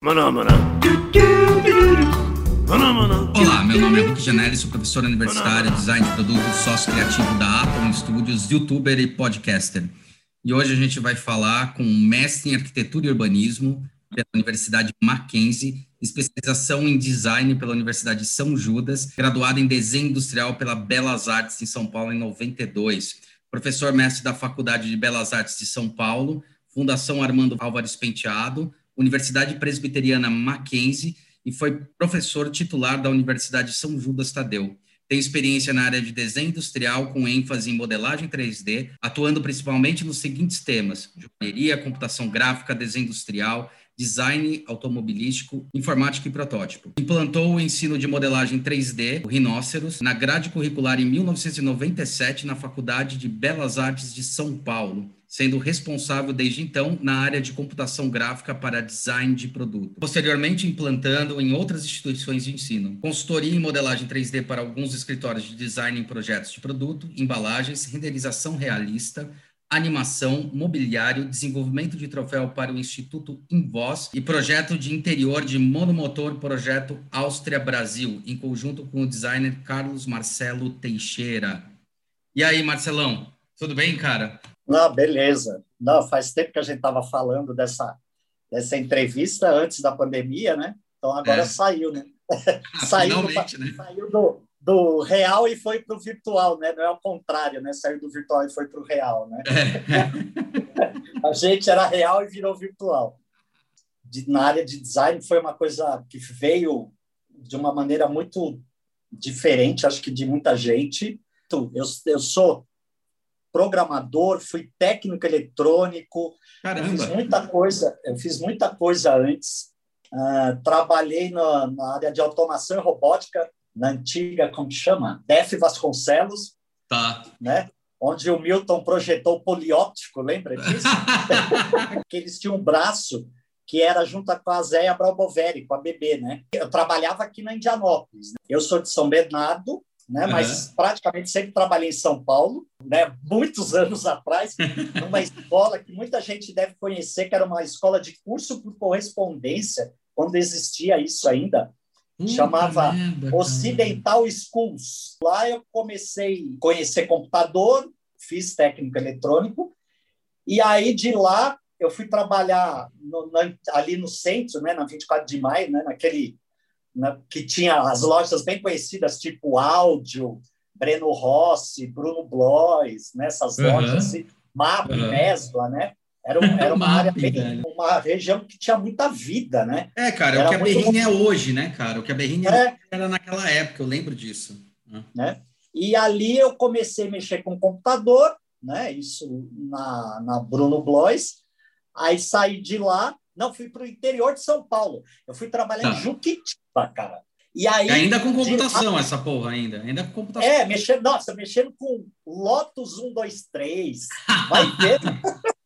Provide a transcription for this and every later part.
Maná, maná. Maná, maná. Olá, meu nome é Hulk Janelli, sou professor universitário, design de produto, sócio criativo da Atom Studios, youtuber e podcaster. E hoje a gente vai falar com um mestre em arquitetura e urbanismo pela Universidade Mackenzie, especialização em design pela Universidade de São Judas, graduado em desenho industrial pela Belas Artes de São Paulo em 92. Professor mestre da Faculdade de Belas Artes de São Paulo, Fundação Armando Álvares Penteado, Universidade Presbiteriana Mackenzie e foi professor titular da Universidade São Judas Tadeu. Tem experiência na área de desenho industrial com ênfase em modelagem 3D, atuando principalmente nos seguintes temas: joalheria, computação gráfica, desenho industrial, design automobilístico, informática e protótipo. Implantou o ensino de modelagem 3D, o Rhinóceros, na grade curricular em 1997 na Faculdade de Belas Artes de São Paulo sendo responsável desde então na área de computação gráfica para design de produto. Posteriormente, implantando em outras instituições de ensino. Consultoria em modelagem 3D para alguns escritórios de design em projetos de produto, embalagens, renderização realista, animação, mobiliário, desenvolvimento de troféu para o Instituto Invoz e projeto de interior de monomotor projeto Áustria Brasil, em conjunto com o designer Carlos Marcelo Teixeira. E aí, Marcelão, tudo bem, cara? Não, beleza. Não, faz tempo que a gente estava falando dessa, dessa entrevista antes da pandemia, né? Então agora é. saiu, né? saiu, do, né? saiu do, do real e foi para o virtual, né? Não é o contrário, né? Saiu do virtual e foi para o real, né? É. a gente era real e virou virtual. De, na área de design foi uma coisa que veio de uma maneira muito diferente, acho que de muita gente. Eu, eu sou programador, fui técnico eletrônico, fiz muita coisa, eu fiz muita coisa antes. Uh, trabalhei na, na, área de automação e robótica, na antiga, como chama? Def Vasconcelos. Tá. Né? Onde o Milton projetou o polióptico, lembra disso? que eles tinham um braço que era junto com a Zéia Braboveri, com a BB, né? Eu trabalhava aqui na Indianópolis. Né? Eu sou de São Bernardo, né? Uhum. Mas praticamente sempre trabalhei em São Paulo, né? Muitos anos atrás, numa escola que muita gente deve conhecer, que era uma escola de curso por correspondência, quando existia isso ainda. Chamava Ocidental Schools. Lá eu comecei a conhecer computador, fiz técnico eletrônico, e aí de lá eu fui trabalhar no, na, ali no centro, né, na 24 de maio, né, naquele né, que tinha as lojas bem conhecidas, tipo Áudio, Breno Rossi, Bruno Blois, nessas né, uhum. lojas assim, MAP, uhum. Mesbla, né? Era, um, era uma área bem, uma região que tinha muita vida, né? É, cara, era o que a Berrinha é hoje, né, cara? O que a Berrinha é. era naquela época, eu lembro disso. Né? né? E ali eu comecei a mexer com computador, né? Isso na, na Bruno Blois. Aí saí de lá, não, fui para o interior de São Paulo. Eu fui trabalhar tá. em Juquitiba, cara. E aí, ainda com computação, de... essa porra, ainda. Ainda com computação. É, mexendo, nossa, mexendo com Lotus 123. Vai ver.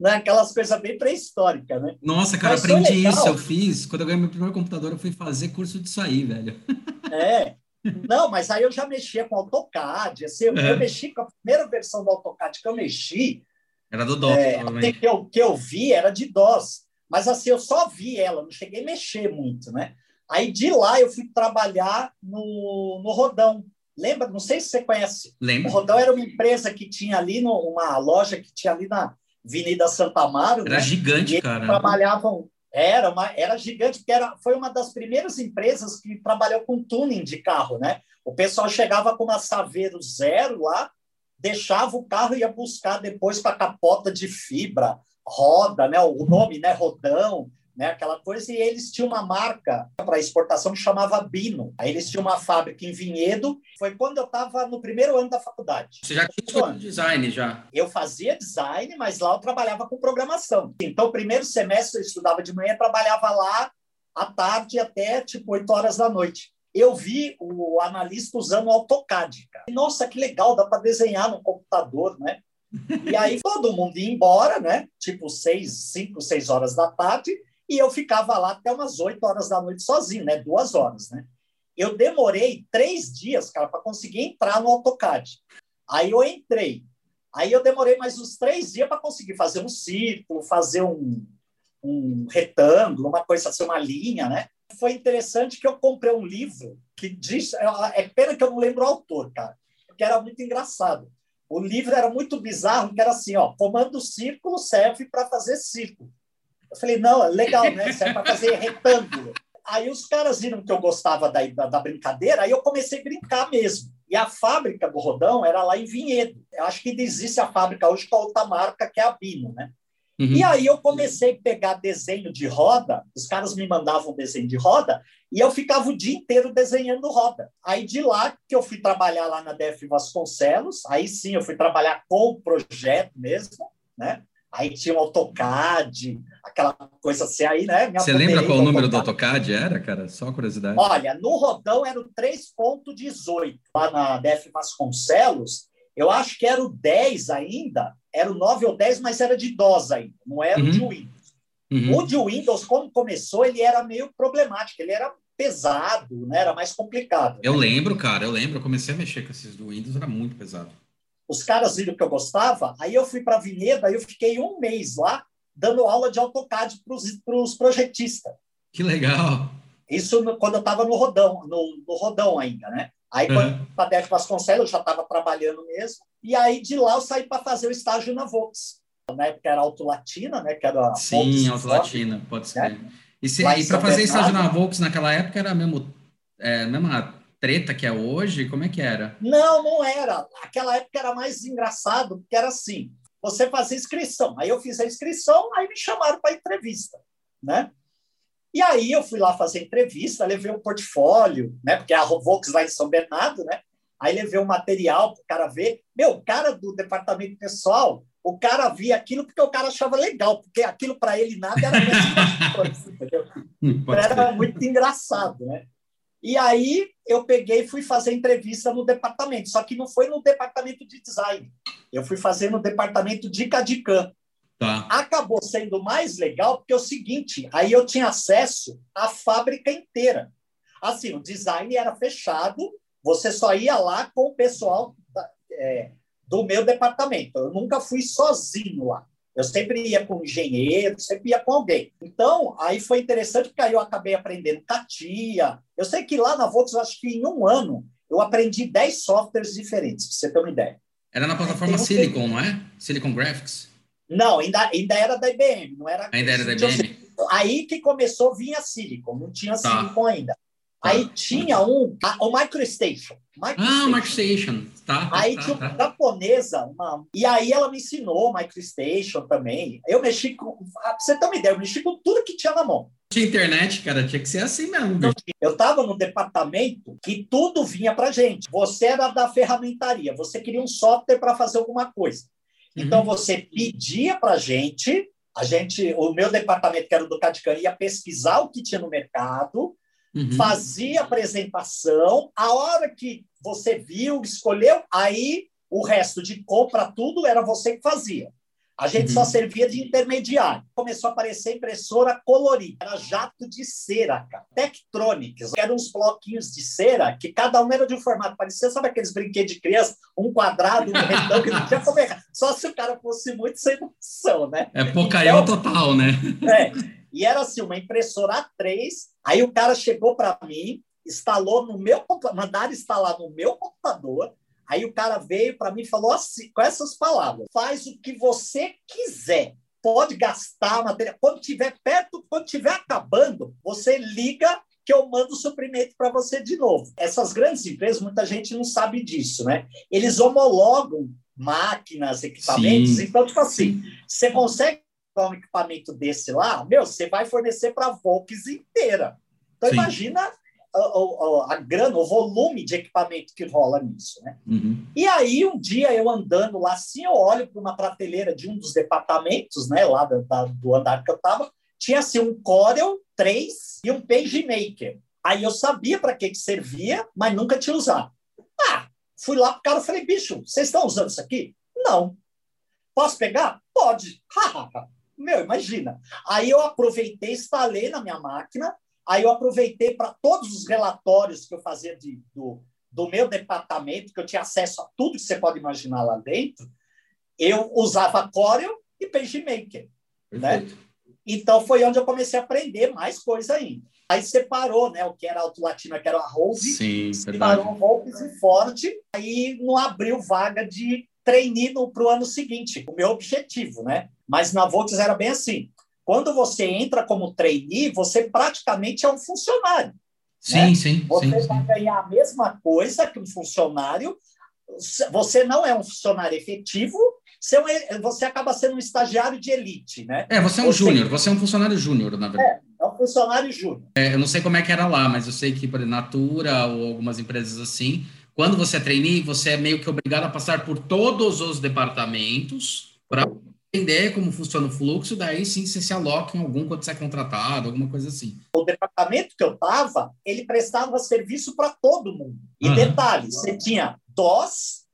né? Aquelas coisas bem pré-históricas, né? Nossa, cara, Mas aprendi isso, eu fiz. Quando eu ganhei meu primeiro computador, eu fui fazer curso disso aí, velho. É. Não, mas aí eu já mexia com AutoCAD. Assim, eu, é. eu mexi com a primeira versão do AutoCAD que eu mexi, era do DOS. É, que, eu, que eu vi era de DOS. Mas assim, eu só vi ela, não cheguei a mexer muito, né? Aí de lá eu fui trabalhar no, no Rodão. Lembra? Não sei se você conhece. Lembro. O Rodão era uma empresa que tinha ali, no, uma loja que tinha ali na Avenida Santa Amaro. Era né? gigante, cara. trabalhavam. Era, uma, era gigante, porque era, foi uma das primeiras empresas que trabalhou com tuning de carro, né? O pessoal chegava com uma Saveiro zero lá, deixava o carro e ia buscar depois com a capota de fibra, roda, né? O nome, né? Rodão, né? Aquela coisa. E eles tinham uma marca para exportação que chamava Bino. Aí eles tinham uma fábrica em Vinhedo. Foi quando eu estava no primeiro ano da faculdade. Você já tinha design já? Eu fazia design, mas lá eu trabalhava com programação. Então, primeiro semestre eu estudava de manhã, trabalhava lá à tarde até tipo 8 horas da noite eu vi o analista usando o AutoCAD. Cara. Nossa, que legal, dá para desenhar no computador, né? E aí todo mundo ia embora, né? Tipo seis, cinco, seis horas da tarde, e eu ficava lá até umas oito horas da noite sozinho, né? Duas horas, né? Eu demorei três dias, cara, para conseguir entrar no AutoCAD. Aí eu entrei. Aí eu demorei mais uns três dias para conseguir fazer um círculo, fazer um, um retângulo, uma coisa assim, uma linha, né? Foi interessante que eu comprei um livro que diz. É, é pena que eu não lembro o autor, cara, porque era muito engraçado. O livro era muito bizarro, que era assim, ó, comando círculo serve para fazer círculo. Eu falei, não, é legal, né? Serve para fazer retângulo. Aí os caras viram que eu gostava da, da, da, brincadeira, aí eu comecei a brincar mesmo. E a fábrica do Rodão era lá em Vinhedo. Eu acho que existe a fábrica hoje com a outra marca, que é a Bino, né? Uhum. E aí eu comecei a pegar desenho de roda, os caras me mandavam desenho de roda, e eu ficava o dia inteiro desenhando roda. Aí de lá que eu fui trabalhar lá na DF Vasconcelos, aí sim eu fui trabalhar com o projeto mesmo, né? Aí tinha o AutoCAD, aquela coisa assim, aí, né? Você lembra qual o número do AutoCAD era, cara? Só curiosidade. Olha, no rodão era o 3.18, lá na DF Vasconcelos, eu acho que era o 10 ainda, era o 9 ou 10, mas era de DOS ainda, não era uhum. o de Windows. Uhum. O de Windows, como começou, ele era meio problemático, ele era pesado, né? era mais complicado. Eu lembro, cara, eu lembro, eu comecei a mexer com esses do Windows, era muito pesado. Os caras viram que eu gostava, aí eu fui para a Vineda, aí eu fiquei um mês lá, dando aula de AutoCAD para os projetistas. Que legal! Isso no, quando eu estava no Rodão, no, no Rodão ainda, né? Aí, uhum. quando para Def Vasconcelos, eu já estava trabalhando mesmo. E aí, de lá, eu saí para fazer o estágio na Vox. Na época era Auto Latina, né? Que era Sim, Auto Latina, pode ser. Né? E, e para fazer estágio na Vox naquela época era mesmo, é, mesma treta que é hoje? Como é que era? Não, não era. Aquela época era mais engraçado, porque era assim: você fazia inscrição. Aí eu fiz a inscrição, aí me chamaram para entrevista, né? E aí eu fui lá fazer entrevista, levei um portfólio, né? Porque a Vox lá em São Bernardo, né? Aí levei o um material para o cara ver. Meu, o cara do departamento pessoal, o cara via aquilo porque o cara achava legal, porque aquilo para ele nada era entendeu? Era muito engraçado, né? E aí eu peguei e fui fazer entrevista no departamento, só que não foi no departamento de design. Eu fui fazer no departamento de CADICAM. Tá. Acabou sendo mais legal porque é o seguinte, aí eu tinha acesso à fábrica inteira. Assim, o design era fechado, você só ia lá com o pessoal da, é, do meu departamento. Eu nunca fui sozinho lá. Eu sempre ia com um engenheiro, sempre ia com alguém. Então, aí foi interessante, porque aí eu acabei aprendendo CATIA. Eu sei que lá na Volkswagen, acho que em um ano, eu aprendi 10 softwares diferentes, para você ter uma ideia. Era na plataforma Silicon, não é? Silicon Graphics? Não, ainda, ainda era da IBM, não era. Ainda era da IBM. Aí que começou vinha Silicon, não tinha tá. Silicon ainda. Tá. Aí tinha um, o MicroStation. MicroStation. Ah, MicroStation. Tá, tá, aí tá, tinha uma tá. japonesa, uma, e aí ela me ensinou MicroStation também. Eu mexi com, pra você ter uma ideia, eu mexi com tudo que tinha na mão. Tinha internet, cara, tinha que ser assim mesmo. Então, eu estava no departamento que tudo vinha para gente. Você era da ferramentaria, você queria um software para fazer alguma coisa. Então uhum. você pedia para a gente, a gente, o meu departamento, que era do Cadican, ia pesquisar o que tinha no mercado, uhum. fazia apresentação, a hora que você viu, escolheu, aí o resto de compra, tudo era você que fazia. A gente uhum. só servia de intermediário. Começou a aparecer impressora colorida. Era jato de cera, cara. Tektronix. Eram uns bloquinhos de cera que cada um era de um formato. Parecia, sabe aqueles brinquedos de criança? Um quadrado, um retão, que não tinha como errar. Só se o cara fosse muito sem noção, né? É pocaião então, total, né? É. E era assim, uma impressora A3. Aí o cara chegou para mim, instalou no meu computador, mandaram instalar no meu computador Aí o cara veio para mim e falou assim, com essas palavras: faz o que você quiser. Pode gastar matéria. Quando tiver perto, quando tiver acabando, você liga que eu mando o suprimento para você de novo. Essas grandes empresas, muita gente não sabe disso, né? Eles homologam máquinas, equipamentos. Sim. Então, tipo assim, você consegue um equipamento desse lá, meu, você vai fornecer para a Volks inteira. Então, Sim. imagina a, a, grana, o volume de equipamento que rola nisso. Né? Uhum. E aí, um dia, eu andando lá assim, eu olho para uma prateleira de um dos departamentos, né, lá do, da, do andar que eu estava, tinha assim um Corel 3 e um PageMaker. Aí eu sabia para que, que servia, mas nunca tinha usado. Ah, fui lá para o cara e falei, bicho, vocês estão usando isso aqui? Não. Posso pegar? Pode. Meu, imagina. Aí eu aproveitei, instalei na minha máquina, Aí eu aproveitei para todos os relatórios que eu fazia de, do, do meu departamento, que eu tinha acesso a tudo que você pode imaginar lá dentro, eu usava Corel e PageMaker. Né? Então foi onde eu comecei a aprender mais coisa ainda. Aí separou, né? O que era Alto Latina, que era a Rose, Sim, separou o Volks e Forte. Aí não abriu vaga de trainee para o ano seguinte, o meu objetivo, né? Mas na Volks era bem assim. Quando você entra como trainee, você praticamente é um funcionário. Sim, né? sim. Você sim, vai sim. ganhar a mesma coisa que um funcionário. Você não é um funcionário efetivo, você, é um, você acaba sendo um estagiário de elite, né? É, você é um Você- júnior, você é um funcionário júnior, na verdade. É um funcionário júnior. É, eu não sei como é que era lá, mas eu sei que, por exemplo, Natura ou algumas empresas assim, quando você é trainee, você é meio que obrigado a passar por todos os departamentos para entender como funciona o fluxo, daí sim você se aloca em algum quando você é contratado, alguma coisa assim. O departamento que eu estava, ele prestava serviço para todo mundo. E Aham. detalhe, você tinha DOS,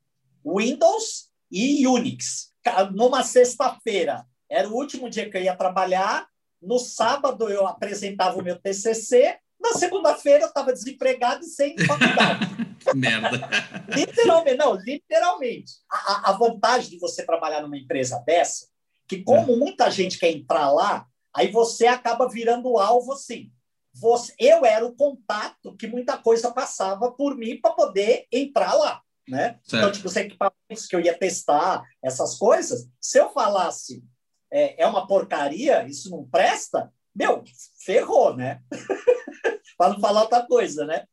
Windows e Unix. Numa sexta-feira, era o último dia que eu ia trabalhar. No sábado, eu apresentava o meu TCC. Na segunda-feira, eu estava desempregado e sem faculdade. Merda. Literalmente, não, literalmente. A, a- vantagem de você trabalhar numa empresa dessa, que como muita gente quer entrar lá, aí você acaba virando alvo assim. Você, eu era o contato que muita coisa passava por mim para poder entrar lá, né? Então, tipo, os equipamentos que eu ia testar, essas coisas, se eu falasse é, é uma porcaria, isso não presta, meu, ferrou, né? para não falar outra coisa, né?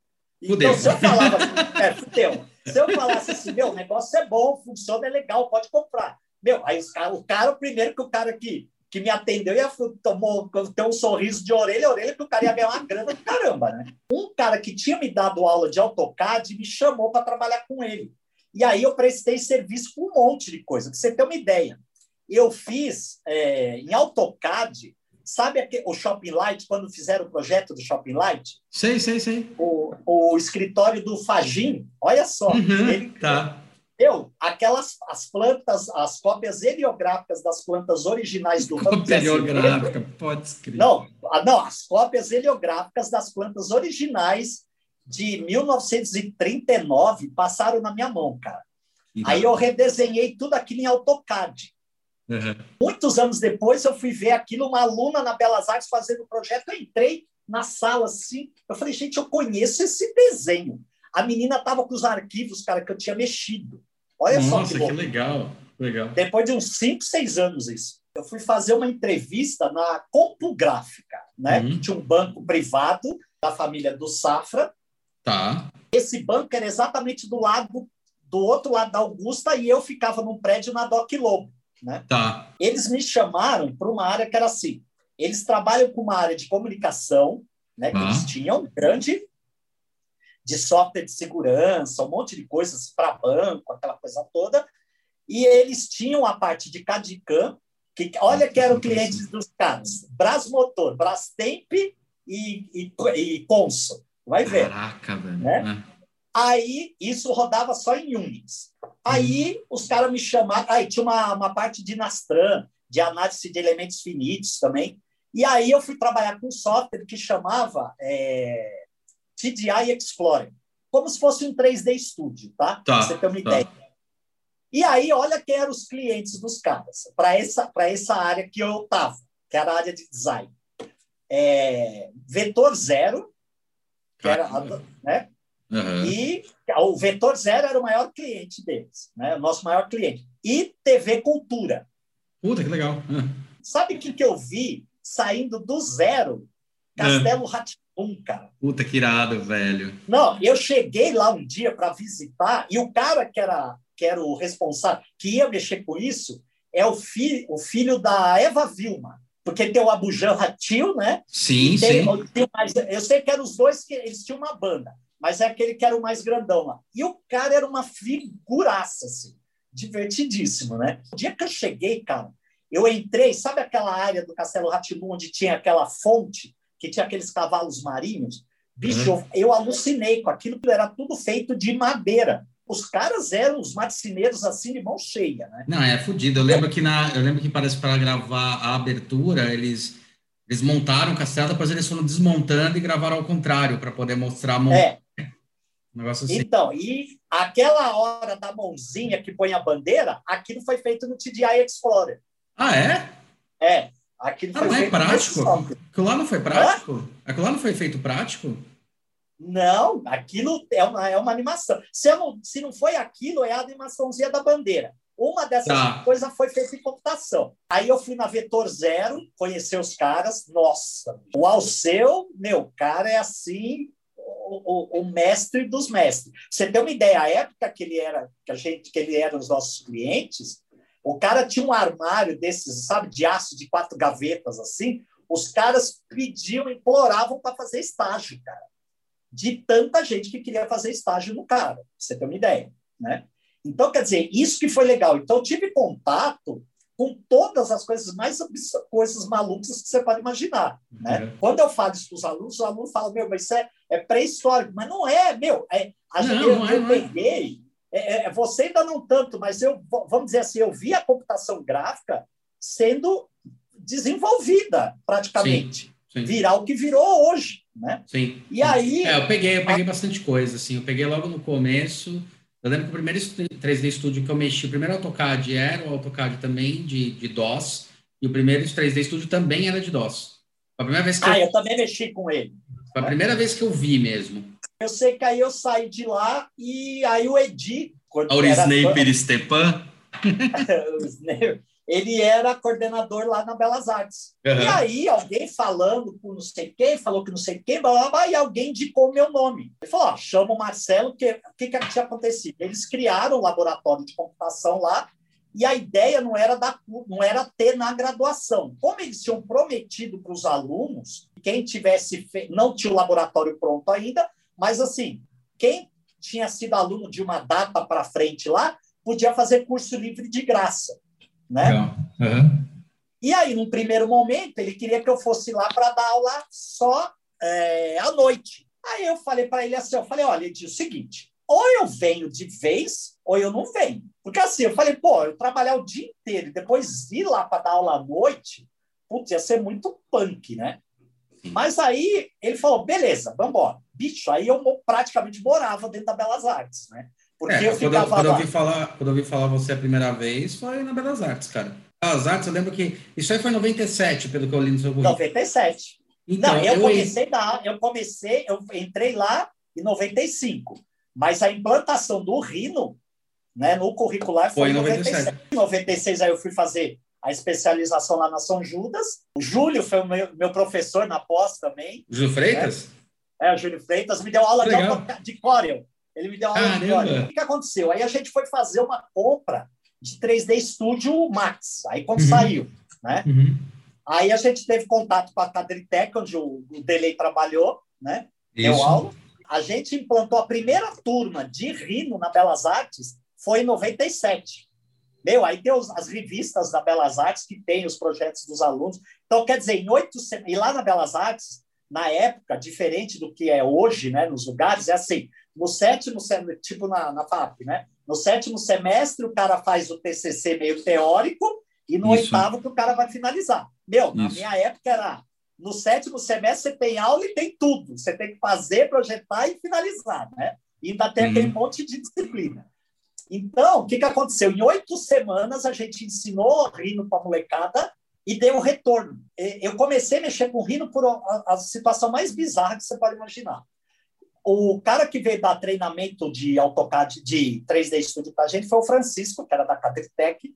Então, se eu falava assim, é, fudeu. Se eu falasse assim, meu, o negócio é bom, funciona, é legal, pode comprar. Meu, aí o cara, o primeiro que o cara que, que me atendeu ia tomou, ter um sorriso de orelha a orelha, que o cara ia ganhar uma grana do caramba, né? Um cara que tinha me dado aula de AutoCAD me chamou para trabalhar com ele. E aí eu prestei serviço com um monte de coisa, para você ter uma ideia. Eu fiz é, em AutoCAD, sabe aquele, o Shopping Light, quando fizeram o projeto do Shopping Light? Sei, sei, sei. O, o escritório do Fagin, olha só, Uhum, ele tá. deu aquelas as plantas, as cópias heliográficas das plantas originais do Cópia heliográfica, pode escrever. Não, ah, não, as cópias heliográficas das plantas originais de 1939 passaram na minha mão, cara. Aí eu redesenhei tudo aquilo em AutoCAD. Uhum. Muitos anos depois, eu fui ver aquilo, uma aluna na Belas Artes fazendo o projeto, eu entrei na sala assim, eu falei, gente, eu conheço esse desenho. A menina estava com os arquivos, cara, que eu tinha mexido. Olha Nossa, só que, que legal. legal. Depois de uns 5, 6 anos isso. Eu fui fazer uma entrevista na Compugráfica, né? Uhum. Que tinha um banco privado da família do Safra. Tá. Esse banco era exatamente do lado, do outro lado da Augusta, e eu ficava num prédio na Doc Lobo, né? Tá. eles me chamaram para uma área que era assim. Eles trabalham com uma área de comunicação, né, que Ah. eles tinham grande de software de segurança, um monte de coisas para banco, aquela coisa toda. E eles tinham a parte de CAD-CAM, que olha que eram clientes dos caras: Brasmotor, Brastemp e, e, e Consul. Vai ver. Caraca, velho. Né? É. Aí isso rodava só em Unix. Aí os caras me chamaram. Aí tinha uma, uma parte de Nastran, de análise de elementos finitos também. E aí eu fui trabalhar com um software que chamava é, TDI Explorer, como se fosse um 3D Studio, tá? Tá, Pra você ter uma tá. ideia. E aí, olha quem eram os clientes dos caras, para essa, pra essa área que eu estava, que era a área de design. É, Vetor Zero, que era, né? Uhum. E o Vetor Zero era o maior cliente deles, né? o nosso maior cliente. E TV Cultura. Puta, que legal. Ah. Sabe o que, que eu vi saindo do zero? Castelo Ratimbum, cara. Puta, que irado, velho. Não, eu cheguei lá um dia para visitar e o cara que era, que era o responsável, que ia mexer com isso, é o, fi, o filho da Eva Vilma. Porque tem o Abujan Ratil, né? Sim, Tem- sim. tem mais- eu sei que eram os dois que eles tinham uma banda, mas é aquele que era o mais grandão lá. E o cara era uma figuraça, assim, divertidíssimo, né? O dia que eu cheguei, cara, eu entrei, sabe aquela área do Castelo Ratimbum onde tinha aquela fonte, que tinha aqueles cavalos marinhos? Bicho, Uhum. eu, eu alucinei com aquilo, que era tudo feito de madeira. Os caras eram os marceneiros assim de mão cheia, né? Não, é fodido. Eu lembro que na, eu lembro que parece para gravar a abertura, eles eles montaram o castelo, depois eles foram desmontando e gravaram ao contrário para poder mostrar a mão. É, Um negócio assim. Então, e aquela hora da mãozinha que põe a bandeira, aquilo foi feito no TDI Explorer. Ah, é? É. Aquilo ah, não é prático? Aquilo lá não foi prático? Hã? Aquilo lá não foi feito prático? Não, aquilo é uma, é uma animação. Se não, se não foi aquilo, é a animaçãozinha da bandeira. Uma dessas tá. coisas foi feita em computação. Aí eu fui na Vetor Zero, conhecer os caras. Nossa, o Alceu, meu, cara é assim, o, o, mestre dos mestres. Você tem uma ideia, a época que ele era, que a gente, que ele era os nossos clientes, o cara tinha um armário desses, sabe, de aço de quatro gavetas assim. Os caras pediam, imploravam para fazer estágio, cara. De tanta gente que queria fazer estágio no cara. Você tem uma ideia, né? Então, quer dizer, isso que foi legal. Então, eu tive contato com todas as coisas mais coisas malucas que você pode imaginar. Né? Uhum. Quando eu falo isso para os alunos, os alunos falam, meu, mas isso é, é pré-histórico. Mas não é, meu. É, a não, gente, não, eu, eu é, peguei, é, é, você ainda não tanto, mas eu, vamos dizer assim, eu vi a computação gráfica sendo desenvolvida praticamente. Sim, sim. Virar o que virou hoje. Né? Sim. E aí. É, eu peguei, eu peguei bastante coisa. Assim, eu peguei logo no começo eu lembro que o primeiro 3D Studio que eu mexi, o primeiro AutoCAD era o AutoCAD também de, de DOS, e o primeiro 3D Studio também era de DOS. a primeira vez que ah, eu... eu também mexi com ele. Foi a primeira vez que eu vi mesmo. Eu sei que aí eu saí de lá e aí o Edi... Aurisnaper Stepan. ele era coordenador lá na Belas Artes. Uhum. E aí, alguém falando com não sei quem, falou que não sei quem, blá, blá, blá, e alguém indicou meu nome. Ele falou: ó, chama o Marcelo, que, o que, que tinha acontecido? Eles criaram um laboratório de computação lá, e a ideia não era, dar, não era ter na graduação. Como eles tinham prometido para os alunos, quem tivesse fe... não tinha o laboratório pronto ainda, mas assim, quem tinha sido aluno de uma data para frente lá, podia fazer curso livre de graça né? Uhum. E aí, num primeiro momento, ele queria que eu fosse lá para dar aula só é, à noite. Aí eu falei para ele assim, eu falei, olha, ele disse o seguinte, ou eu venho de vez, ou eu não venho. Porque assim, eu falei, pô, eu trabalhar o dia inteiro e depois ir lá para dar aula à noite, putz, ia ser muito punk, né? Mas aí ele falou, beleza, vamos embora. Bicho, aí eu praticamente morava dentro da Belas Artes, né? Porque é, eu quando, eu, quando, eu ouvi falar, quando eu ouvi falar você a primeira vez, foi na Belas Artes, cara. Belas Artes, eu lembro que. Isso aí foi em 97, pelo que eu li no seu currículo. 97. Então, Não, eu, eu comecei da, eu comecei, eu entrei lá em 95. Mas a implantação do Rino, né, no curricular foi, foi em 97. Em 96 aí eu fui fazer a especialização lá na São Judas. O Júlio foi o meu, meu professor na pós também. Júlio Freitas? Né? É, o Júlio Freitas me deu aula de, de Corel. Ele me deu uma aula de olha, o que, que aconteceu? Aí a gente foi fazer uma compra de 3D Studio Max. Aí quando uhum. saiu, né? Uhum. Aí a gente teve contato com a Cadritec, onde o, o Delay trabalhou, né? Isso. Deu aula. A gente implantou a primeira turma de Rino na Belas Artes foi em 97. Meu, aí tem os, as revistas da Belas Artes que tem os projetos dos alunos. Então, quer dizer, em oito e lá na Belas Artes, na época, diferente do que é hoje, né, nos lugares, é assim, no sétimo semestre, tipo na, na FAP, né? No sétimo semestre, o cara faz o TCC meio teórico e no Isso. oitavo que o cara vai finalizar. Meu, Isso. na minha época era no sétimo semestre você tem aula e tem tudo. Você tem que fazer, projetar e finalizar, né? E ainda tem uhum. aquele monte de disciplina. Então, o que, que aconteceu? Em oito semanas, a gente ensinou Rino para a molecada e deu um retorno. Eu comecei a mexer com Rino por a, a situação mais bizarra que você pode imaginar o cara que veio dar treinamento de AutoCAD, de 3D Studio para a gente foi o Francisco, que era da Cadritec,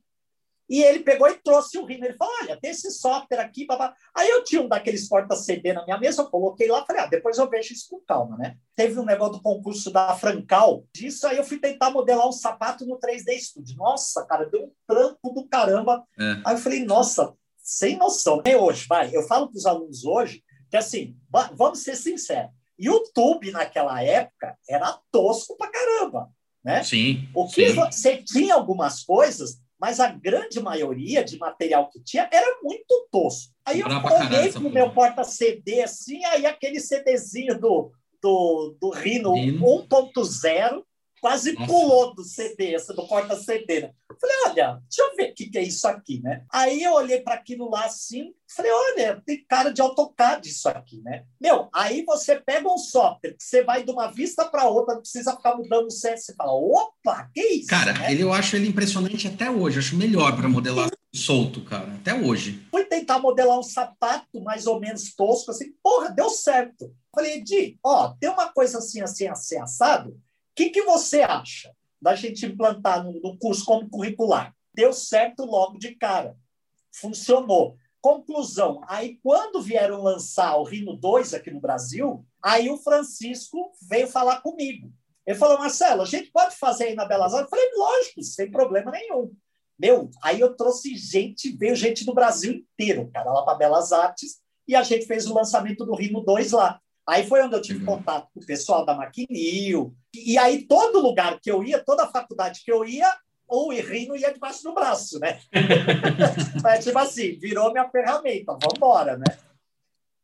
e ele pegou e trouxe o Rino. Ele falou: Olha, tem esse software aqui. Babá. Aí eu tinha um daqueles porta-CD na minha mesa, eu coloquei lá falei: Ah, depois eu vejo isso com calma, né? Teve um negócio do concurso da Francal, disso aí eu fui tentar modelar um sapato no 3D Studio. Nossa, cara, deu um trampo do caramba. É. Aí eu falei: Nossa, sem noção. E hoje, vai, eu falo para os alunos hoje que assim, vamos ser sinceros YouTube naquela época era tosco pra caramba, né? Sim. O que sim. você tinha algumas coisas, mas a grande maioria de material que tinha era muito tosco. Aí eu olhei pro meu porta-CD assim, aí aquele CDzinho do, do, do Rhino, Rhino. 1.0 quase Nossa. pulou do CD, do porta-CD. Né? Falei, olha, deixa eu ver o que, que é isso aqui, né? Aí eu olhei para aquilo lá assim, falei, olha, tem cara de AutoCAD isso aqui, né? Meu, aí você pega um software que você vai de uma vista para outra, não precisa ficar mudando o set, você fala, opa, que isso? Cara, né? ele, eu acho ele impressionante até hoje, acho melhor para modelar. solto, cara, até hoje. Fui tentar modelar um sapato mais ou menos tosco, assim, porra, deu certo. Falei, Edi, ó, tem uma coisa assim, assim, assim, assado. O que, que você acha da gente implantar no, no curso como curricular? Deu certo logo de cara. Funcionou. Conclusão, aí quando vieram lançar o Rino 2 aqui no Brasil, aí o Francisco veio falar comigo. Ele falou, Marcelo, a gente pode fazer aí na Belas Artes? Eu falei, lógico, sem problema nenhum. Meu, aí eu trouxe gente, veio gente do Brasil inteiro, cara, lá para Belas Artes, e a gente fez o lançamento do Rino 2 lá. Aí foi onde eu tive uhum. contato com o pessoal da Maquinil. E aí, todo lugar que eu ia, toda faculdade que eu ia, ou o Rino ia debaixo do braço, né? Mas, tipo assim, virou minha ferramenta, vamos embora, né?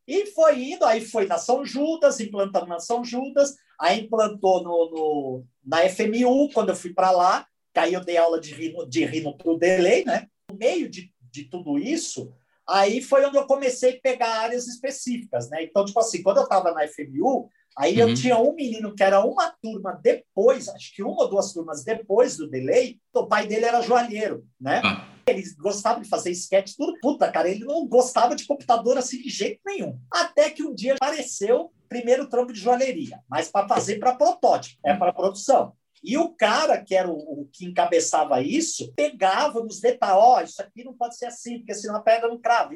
E foi indo, aí foi na São Judas, implantando na São Judas, aí implantou no, no na FMU, quando eu fui para lá, que aí eu dei aula de rino, de rino para o delay, né? No meio de, de tudo isso, aí foi onde eu comecei a pegar áreas específicas, né? Então, tipo assim, quando eu estava na FMU, aí uhum. eu tinha um menino que era uma turma depois, acho que uma ou duas turmas depois do delay, o pai dele era joalheiro, né? Ah. Ele gostava de fazer sketch, tudo. Puta, cara, ele não gostava de computador assim de jeito nenhum. Até que um dia apareceu primeiro trampo de joalheria, mas para fazer para protótipo, é para produção. E o cara, que era o, o que encabeçava isso, pegava nos detalhes, ó, oh, isso aqui não pode ser assim, porque senão a pedra não crava.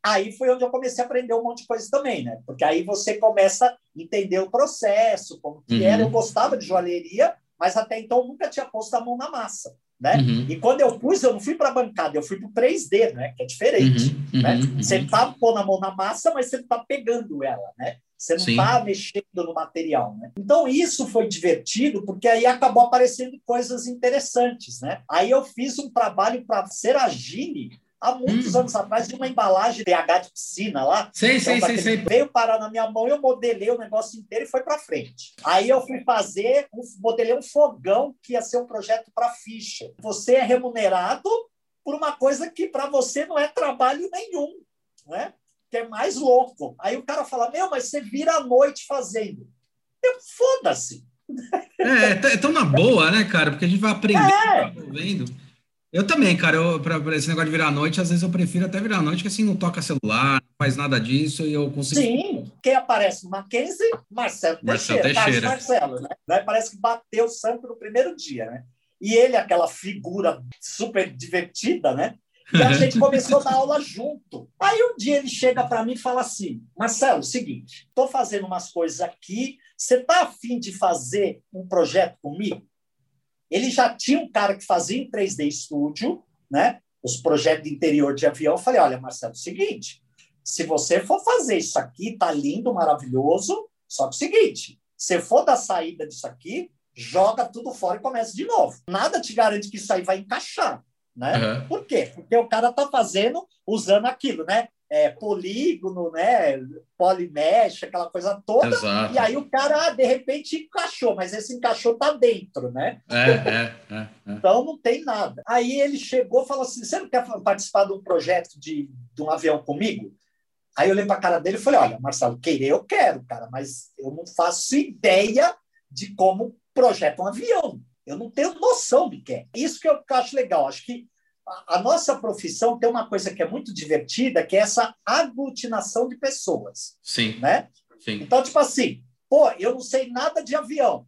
Aí foi onde eu comecei a aprender um monte de coisa também, né? Porque aí você começa a entender o processo, como que uhum. era. Eu gostava de joalheria, mas até então nunca tinha posto a mão na massa. Né? Uhum. E quando eu pus, eu não fui para a bancada, eu fui para o 3D, né? que é diferente. Uhum. Né? Uhum. Você está pondo a mão na massa, mas você está pegando ela. Né? Você não está mexendo no material, né? Então isso foi divertido porque aí acabou aparecendo coisas interessantes, né? Aí eu fiz um trabalho para Seragine há muitos hum. anos atrás de uma embalagem pH de piscina lá. Então, sei, sei, sei. Veio parar na minha mão, eu modelei o negócio inteiro e foi para frente. Aí eu fui fazer, um, modelei um fogão que ia ser um projeto para ficha. Você é remunerado por uma coisa que para você não é trabalho nenhum, né? que é mais louco. Aí o cara fala: Meu, mas você vira à noite fazendo. Foda-se. É, é, tão na boa, né, cara? Porque a gente vai aprendendo, é. vendo. Eu também, cara, pra, esse negócio de virar à noite, às vezes eu prefiro até virar à noite, que assim não toca celular, não faz nada disso e eu consigo. Sim, quem aparece? Mackenzie, Marcelo, Marcelo Teixeira. Teixeira. Marcelo, né? Parece que bateu o santo no primeiro dia, né? E ele, aquela figura super divertida, né? E a gente começou a dar aula junto. Aí um dia ele chega para mim e fala assim: Marcelo, seguinte, estou fazendo umas coisas aqui, você está afim de fazer um projeto comigo? Ele já tinha um cara que fazia em 3D Studio, né? Os projetos de interior de avião. Eu falei: olha, Marcelo, seguinte, se você for fazer isso aqui, tá lindo, maravilhoso, só que o seguinte, se for da saída disso aqui, joga tudo fora e começa de novo. Nada te garante que isso aí vai encaixar. Né? Uhum. Por quê? Porque o cara está fazendo, usando aquilo, né? É, polígono, né? Polymesh, aquela coisa toda. Exato. E aí o cara, de repente, encaixou, mas esse encaixou tá dentro, né? É, é, é, é. então não tem nada. Aí ele chegou e falou assim: você não quer participar de um projeto de, de um avião comigo? Aí eu olhei para a cara dele e falei: olha, Marcelo, querer eu quero, cara, mas eu não faço ideia de como projeta um avião. Eu não tenho noção de que é. Isso que eu acho legal. Acho que a, nossa profissão tem uma coisa que é muito divertida, que é essa aglutinação de pessoas. Sim. Né? Sim. Então, tipo assim, pô, eu não sei nada de avião.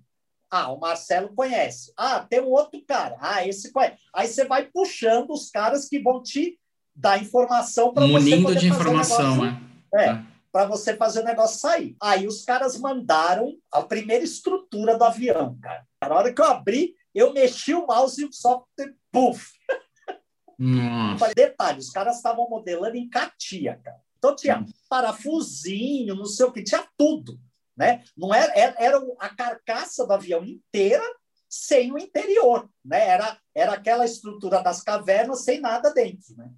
Ah, o Marcelo conhece. Ah, tem um outro cara. Ah, esse conhece. Aí você vai puxando os caras que vão te dar informação para você Munindo de informação, né? É. é para você fazer o negócio sair. Aí os caras mandaram a primeira estrutura do avião, cara. Na hora que eu abri, eu mexi o mouse e o software, puf! Nossa. Detalhe, os caras estavam modelando em catia, cara. Então tinha parafusinho, não sei o que, tinha tudo. Né? Não era, era, era a carcaça do avião inteira sem o interior. Né? Era, era aquela estrutura das cavernas sem nada dentro. Né?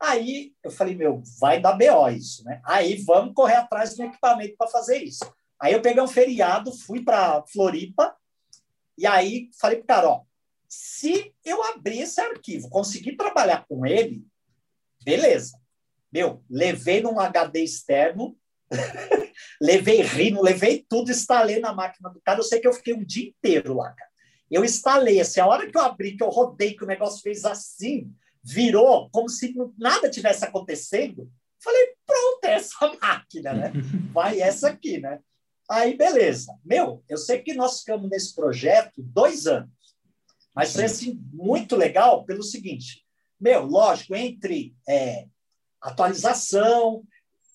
Aí eu falei, meu, vai dar BO isso, né? Aí vamos correr atrás do equipamento para fazer isso. Aí eu peguei um feriado, fui para Floripa, e aí falei para o cara, ó, se eu abrir esse arquivo, conseguir trabalhar com ele, beleza. Meu, levei num HD externo, levei Rino, levei tudo, instalei na máquina do cara. Eu sei que eu fiquei um dia inteiro lá, cara. Eu instalei, assim, a hora que eu abri, que eu rodei, que o negócio fez assim, virou como se nada tivesse acontecendo. Falei, pronto, é essa máquina, né? Vai essa aqui, né? Aí, beleza. Meu, eu sei que nós ficamos nesse projeto dois anos, mas foi assim, muito legal pelo seguinte: meu, lógico, entre é, atualização,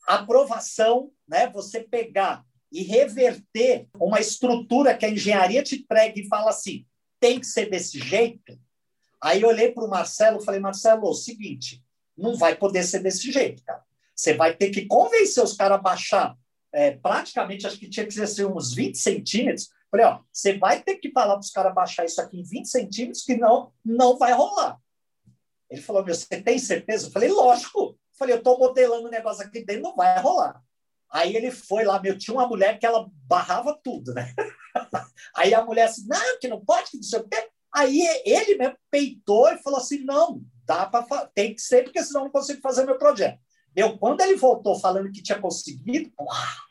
aprovação, né? Você pegar e reverter uma estrutura que a engenharia te entrega e fala assim, tem que ser desse jeito. Aí eu olhei para o Marcelo e falei, Marcelo, é o seguinte, não vai poder ser desse jeito, cara. Você vai ter que convencer os caras a baixar é, praticamente, acho que tinha que ser uns 20 centímetros. Falei, ó, você vai ter que falar para os caras baixar isso aqui em 20 centímetros, que não, não vai rolar. Ele falou, meu, você tem certeza? Eu falei, lógico. falei, eu estou modelando o negócio aqui dentro, não vai rolar. Aí ele foi lá, meu, tinha uma mulher que ela barrava tudo, né? Aí a mulher assim, não, que não pode, que não sei o quê. Aí ele mesmo peitou e falou assim, não, dá para tem que ser, porque senão eu não consigo fazer meu projeto. Meu, quando ele voltou falando que tinha conseguido,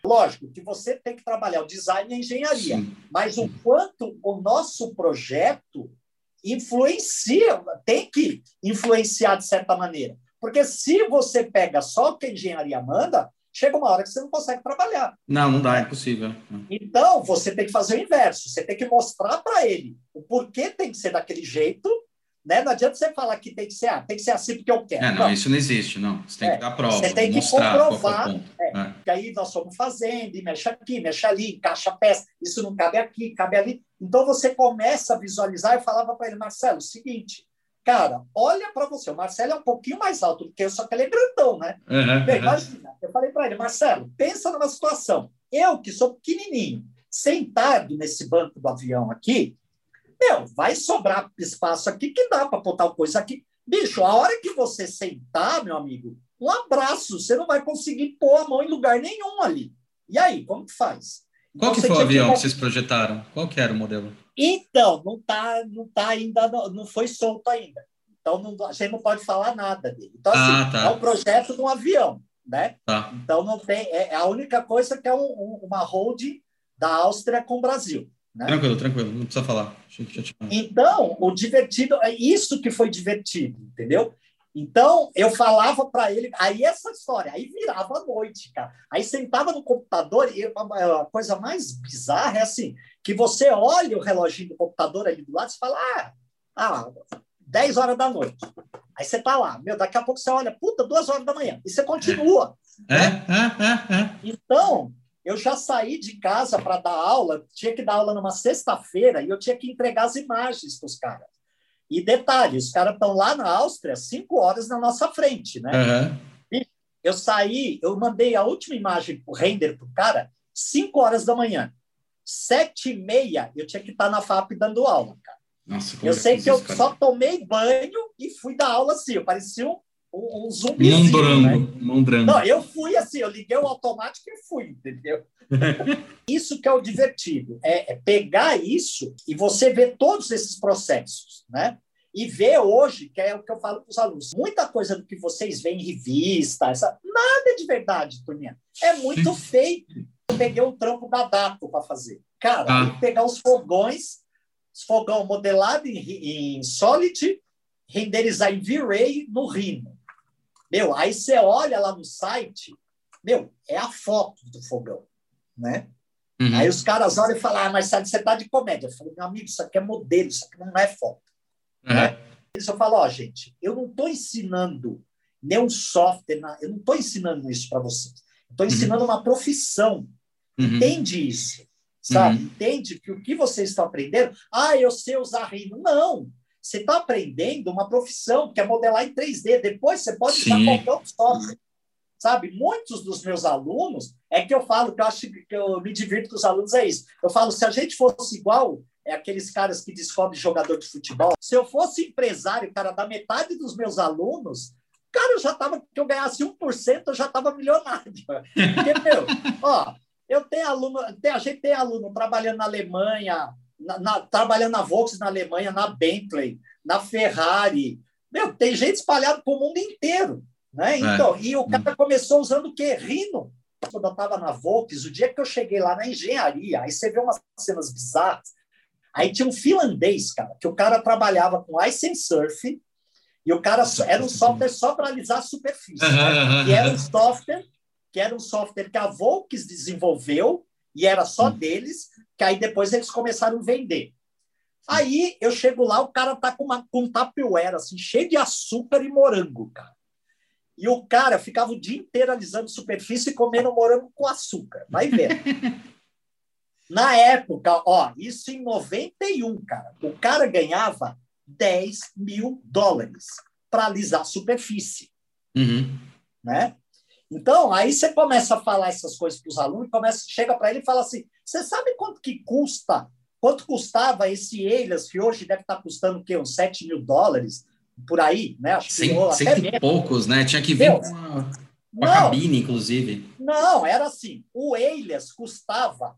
lógico que você tem que trabalhar o design e a engenharia, Sim. mas o quanto o nosso projeto influencia, tem que influenciar de certa maneira. Porque se você pega só o que a engenharia manda, chega uma hora que você não consegue trabalhar. Não, não dá, é impossível. Então, você tem que fazer o inverso. Você tem que mostrar para ele o porquê tem que ser daquele jeito. Né? Não adianta você falar que tem que ser, ah, tem que ser assim porque eu quero. É, não, não, isso não existe, não. Você tem é, que dar prova. Você tem que comprovar. É, é. Que aí nós fomos fazendo, e mexe aqui, mexe ali, encaixa a peça, isso não cabe aqui, cabe ali. Então você começa a visualizar. Eu falava para ele, Marcelo, o seguinte, Cara, olha para você. O Marcelo é um pouquinho mais alto do que eu, só que ele é grandão, né? Uhum, Bem, imagina, eu falei para ele, Marcelo, pensa numa situação. Eu, que sou pequenininho, sentado nesse banco do avião aqui, meu, vai sobrar espaço aqui que dá para botar coisa aqui. Bicho, a hora que você sentar, meu amigo, um abraço, você não vai conseguir pôr a mão em lugar nenhum ali. E aí, como que faz? Qual então, que foi o avião que... que vocês projetaram? Qual que era o modelo? Então, não está não tá ainda, não, não foi solto ainda. Então, não, a gente não pode falar nada dele. Então, assim, ah, tá. é um projeto de um avião, né? Tá. Então, não tem... É, é a única coisa que é um, um, uma holding da Áustria com o Brasil. Né? Tranquilo, tranquilo, não precisa falar. Então, o divertido, é isso que foi divertido, entendeu? Então, eu falava para ele, aí essa história, aí virava a noite, cara. Aí sentava no computador e a coisa mais bizarra é assim, que você olha o reloginho do computador ali do lado e fala, ah, ah, 10 horas da noite. Aí você tá lá, meu, daqui a pouco você olha, puta, duas horas da manhã. E você continua. É, né? é, é, é. Então, eu já saí de casa para dar aula, tinha que dar aula numa sexta-feira e eu tinha que entregar as imagens para os caras. E detalhe, os caras estão lá na Áustria, cinco horas na nossa frente, né? Uhum. Eu saí, eu mandei a última imagem para o render para o cara, cinco horas da manhã. Sete e meia, eu tinha que estar na FAP dando aula, cara. Nossa, eu sei que eu cara? só tomei banho e fui dar aula assim, eu parecia um, um, um zumbizinho, Mondrango, né? Não, eu fui assim, eu liguei o automático e fui, entendeu? isso que é o divertido, é, é, pegar isso e você ver todos esses processos, né? E ver hoje, que é o que eu falo para os alunos, muita coisa do que vocês veem em revista, essa, nada é de verdade, turminha. É muito feito. Eu peguei o trampo da Dato para fazer. Cara, ah. pegar os fogões, os fogão modelado em, em Solid, renderizar em V-Ray no Rhino. Meu, aí você olha lá no site, meu, é a foto do fogão né? Uhum. Aí os caras olham e falam, ah, mas você está de comédia. Eu falo, meu amigo, isso aqui é modelo, isso aqui não é foto. Uhum. Né? Eles eu falo, ó, oh, gente, eu não estou ensinando nenhum software, eu não estou ensinando isso para vocês. Estou uhum. ensinando uhum. uma profissão. Uhum. Entende isso, sabe? Uhum. Entende que o que vocês estão aprendendo, ah, eu sei usar Rhino. Não, você está aprendendo uma profissão que é modelar em 3D. Depois você pode usar qualquer outro software sabe? Muitos dos meus alunos, é que eu falo, que eu acho que eu me divirto com os alunos, é isso. Eu falo, se a gente fosse igual é aqueles caras que descobrem jogador de futebol, se eu fosse empresário, cara, da metade dos meus alunos, cara, eu já tava, que eu ganhasse 1%, eu já tava milionário. Porque, meu, ó, eu tenho aluno, tem, a gente tem aluno trabalhando na Alemanha, na, na, trabalhando na Volkswagen na Alemanha, na Bentley, na Ferrari. Meu, tem gente espalhada para o mundo inteiro. Né? É. Então, é. E o cara começou usando o quê? Rino. Quando eu estava na Volks, o dia que eu cheguei lá na engenharia, aí você vê umas cenas bizarras. Aí tinha um finlandês, cara, que o cara trabalhava com ice and surf, E o cara era um software só para alisar a superfície. Né? E era um software que era um software que a Volks desenvolveu e era só deles, que aí depois eles começaram a vender. Aí eu chego lá, o cara tá com, uma, com um tapioera, assim, cheio de açúcar e morango, cara. E o cara ficava o dia inteiro alisando superfície e comendo morango com açúcar. Vai ver. Na época, ó, isso em 91, cara, o cara ganhava 10 mil dólares para alisar a superfície. Uhum. Né? Então, aí você começa a falar essas coisas para os alunos, começa, chega para ele e fala assim: você sabe quanto que custa? Quanto custava esse Elias, que hoje deve estar tá custando o quê? Uns 7 mil dólares? Por aí, né? Acho que Cento e poucos, né? Tinha que vir com uma, uma cabine, inclusive. Não, era assim: o Elias custava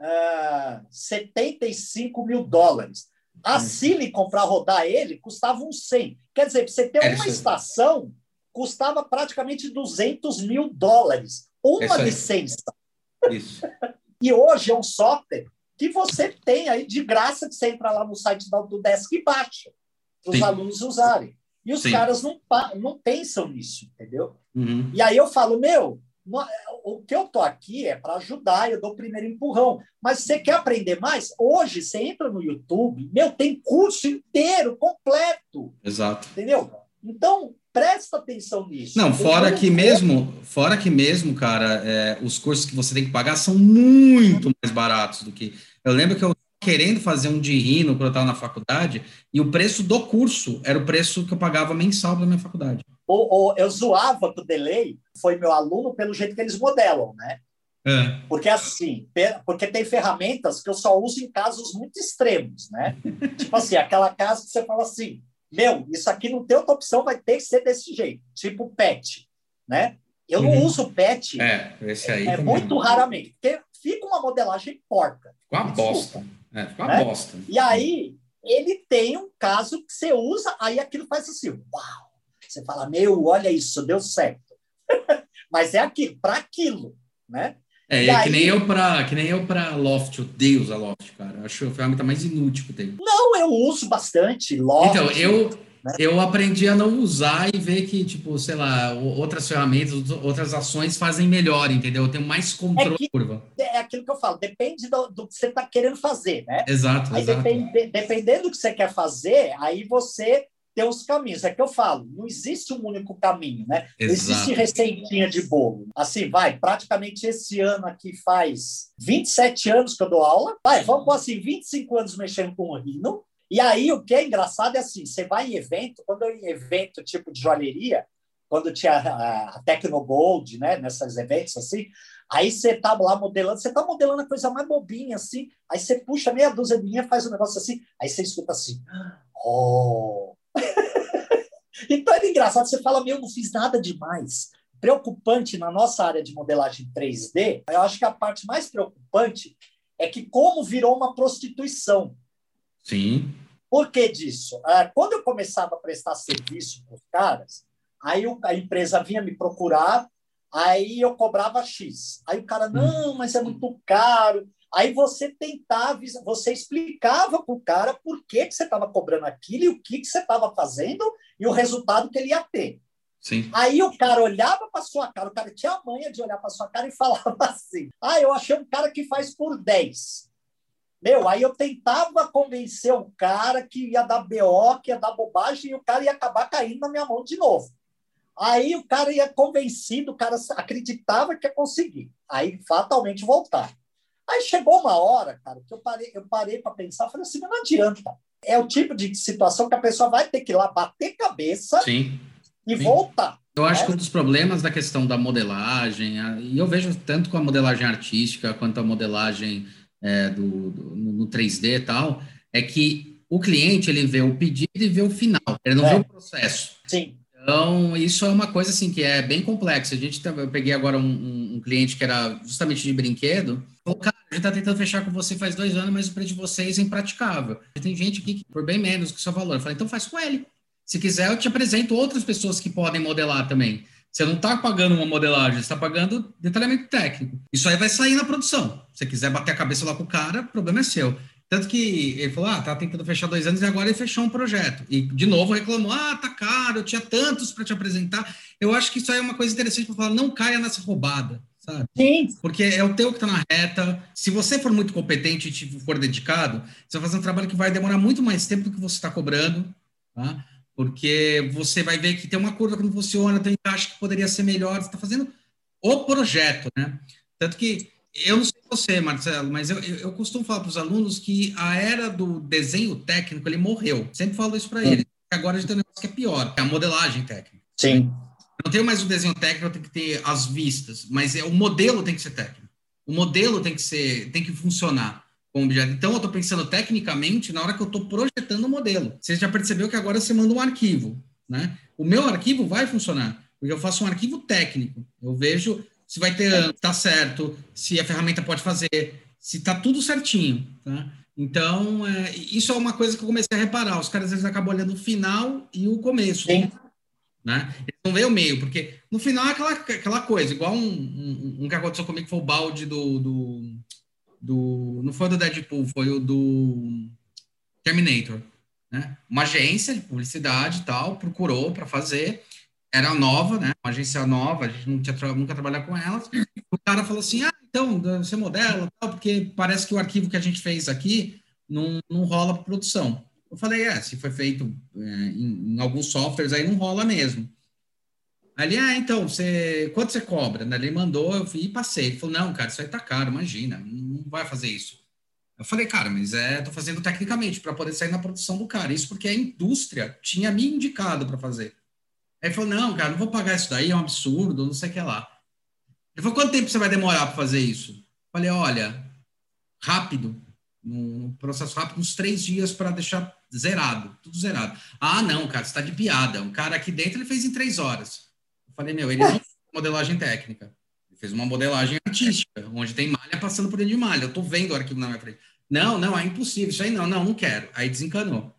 uh, 75 mil dólares. A hum. Silicon, para rodar ele, custava uns 100. Quer dizer, para você ter é uma estação, custava praticamente 200 mil dólares. Uma licença. Isso. e hoje é um software que você tem aí de graça que você entra lá no site do Desk e baixa para os alunos usarem. E os Sim. caras não, não pensam nisso, entendeu? Uhum. E aí eu falo, meu, o que eu tô aqui é para ajudar, eu dou o primeiro empurrão. Mas você quer aprender mais? Hoje você entra no YouTube, meu, tem curso inteiro, completo. Exato. Entendeu? Então, presta atenção nisso. Não, fora que mesmo, fora que mesmo, cara, é, os cursos que você tem que pagar são muito mais baratos do que. Eu lembro que eu querendo fazer um de rino quando eu estava na faculdade, e o preço do curso era o preço que eu pagava mensal da minha faculdade. O, o, eu zoava com o Delay, foi meu aluno pelo jeito que eles modelam, né? É. Porque assim, porque tem ferramentas que eu só uso em casos muito extremos, né? tipo assim, aquela casa que você fala assim, meu, isso aqui não tem outra opção, vai ter que ser desse jeito, tipo PET, né? Eu uhum. não uso PET. É, esse aí. É muito raramente, porque fica uma modelagem porca. Fica uma bosta. É, fica uma né? bosta. E aí, ele tem um caso que você usa, aí aquilo faz assim, uau! Você fala, meu, olha isso, deu certo. Mas é aquilo, para aquilo, né? É, é aí... que nem eu para que nem eu para Loft, odeio usar Loft, cara. Acho a ferramenta mais inútil que tem. Não, eu uso bastante Loft. Então, eu né? eu aprendi a não usar e ver que, tipo, sei lá, outras ferramentas, outras ações fazem melhor, entendeu? Eu tenho mais controle é que, curva. É aquilo que eu falo, depende do, do que você está querendo fazer, né? Exato, aí exato. Depende, dependendo do que você quer fazer, aí você tem os caminhos. É que eu falo, não existe um único caminho, né? Exato. Não existe receitinha de bolo. Assim, vai, praticamente esse ano aqui faz 27 anos que eu dou aula. Vai, vamos assim, 25 anos mexendo com o Rino. E aí, o que é engraçado é assim, você vai em evento, quando eu em evento tipo de joalheria, quando tinha a, a Tecnogold, né, nesses eventos assim, aí você tá lá modelando, você tá modelando a coisa mais bobinha assim, aí você puxa meia dúzia de linha, faz um negócio assim, aí você escuta assim, oh, então é engraçado, você fala, meu, não fiz nada demais. Preocupante na nossa área de modelagem 3D, eu acho que a parte mais preocupante é que como virou uma prostituição. Sim. Por que disso? Ah, quando eu começava a prestar serviço para os caras, aí a empresa vinha me procurar, aí eu cobrava X. Aí o cara, não, mas é muito caro. Aí você tentava, você explicava para o cara por que, que você estava cobrando aquilo e o que, que você estava fazendo e o resultado que ele ia ter. Sim. Aí o cara olhava para sua cara, o cara tinha a manha de olhar para sua cara e falava assim: Ah, eu achei um cara que faz por 10. Meu, aí eu tentava convencer o cara que ia dar BO, que ia dar bobagem, e o cara ia acabar caindo na minha mão de novo. Aí o cara ia convencido, o cara acreditava que ia conseguir. Aí fatalmente voltar. Aí chegou uma hora, cara, que eu parei, eu parei para pensar, falei assim, não adianta. É o tipo de situação que a pessoa vai ter que ir lá bater cabeça Sim. e Sim. voltar. Eu acho né? que um dos problemas da questão da modelagem, e eu vejo tanto com a modelagem artística quanto a modelagem é, do, do, no 3D e tal, é que o cliente ele vê o pedido e vê o final, ele não é. vê o processo. Sim. Então, isso é uma coisa assim que é bem complexa. A gente eu peguei agora um, um, um cliente que era justamente de brinquedo, a gente está tentando fechar com você faz dois anos, mas o preço de vocês é impraticável. Tem gente aqui que por bem menos que o seu valor. Eu falei, então faz com ele. Se quiser, eu te apresento outras pessoas que podem modelar também. Você não está pagando uma modelagem, você está pagando detalhamento técnico. Isso aí vai sair na produção. Se você quiser bater a cabeça lá com o cara, o problema é seu. Tanto que ele falou, ah, tá tentando fechar dois anos e agora ele fechou um projeto. E, de novo, reclamou, ah, tá caro, eu tinha tantos para te apresentar. Eu acho que isso aí é uma coisa interessante para falar, não caia nessa roubada, sabe? Sim. Porque é o teu que tá na reta. Se você for muito competente e for dedicado, você vai fazer um trabalho que vai demorar muito mais tempo do que você está cobrando, tá? Porque você vai ver que tem uma curva que não funciona, tem um encaixe que poderia ser melhor, você está fazendo o projeto, né? Tanto que eu não sei você, Marcelo, mas eu, eu, eu costumo falar para os alunos que a era do desenho técnico ele morreu. Sempre falo isso para eles. Agora a gente tem um negócio que é pior, que é a modelagem técnica. Sim. Não tenho mais o desenho técnico, tem que ter as vistas, mas é, o modelo tem que ser técnico. O modelo tem que ser, tem que funcionar com objeto. Então eu estou pensando tecnicamente na hora que eu estou projetando o modelo. Você já percebeu que agora você manda um arquivo, né? O meu arquivo vai funcionar, porque eu faço um arquivo técnico. Eu vejo se vai ter tá certo, se a ferramenta pode fazer, se tá tudo certinho, tá? Então, é, isso é uma coisa que eu comecei a reparar. Os caras, eles acabam olhando o final e o começo. Sim. Né? Eles não veem o meio, porque no final é aquela, aquela coisa, igual um, um, um que aconteceu comigo, que foi o balde do, do, do... Não foi do Deadpool, foi o do Terminator. Né? Uma agência de publicidade e tal, procurou para fazer, era nova, né? Uma agência nova, a gente não tinha nunca trabalhado com elas. O cara falou assim: ah, então, você modela, tal, porque parece que o arquivo que a gente fez aqui não, não rola para produção. Eu falei: é, se foi feito é, em, em, alguns softwares aí não rola mesmo. Ali, ah, então, você, quanto você cobra? Ele mandou, eu fui e passei. Ele falou: não, cara, isso aí tá caro, imagina, não vai fazer isso. Eu falei, cara, mas é, tô fazendo tecnicamente para poder sair na produção do cara. Isso porque a indústria tinha me indicado para fazer. Aí ele falou, não, cara, não vou pagar isso daí, é um absurdo, não sei o que lá. Ele falou, quanto tempo você vai demorar para fazer isso? Eu falei, olha, rápido, no processo rápido, uns três dias para deixar zerado, tudo zerado. Ah, não, cara, você está de piada. Um cara aqui dentro ele fez em três horas. Eu falei, meu, ele não fez modelagem técnica. Ele fez uma modelagem artística, onde tem malha passando por dentro de malha. Eu estou vendo o arquivo na minha frente. Não, não, é impossível. Isso aí não, não, não quero. Aí desencanou.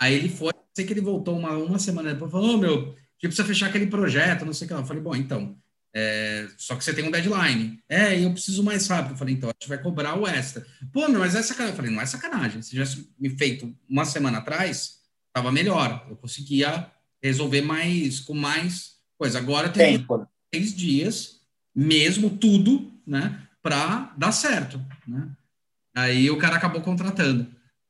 Aí ele foi, sei que ele voltou uma, uma semana depois, falou, oh, meu, que precisa fechar aquele projeto, não sei o que lá. Eu falei, bom, então, é, só que você tem um deadline. É, eu preciso mais rápido. Eu falei, então, a gente vai cobrar o extra. Pô, meu, mas é sacanagem. Eu falei, não é sacanagem. Se tivesse me feito uma semana atrás, estava melhor. Eu conseguia resolver mais, com mais coisa. Agora tem Tempo. três dias, mesmo tudo, né, para dar certo, né? Aí o cara acabou contratando.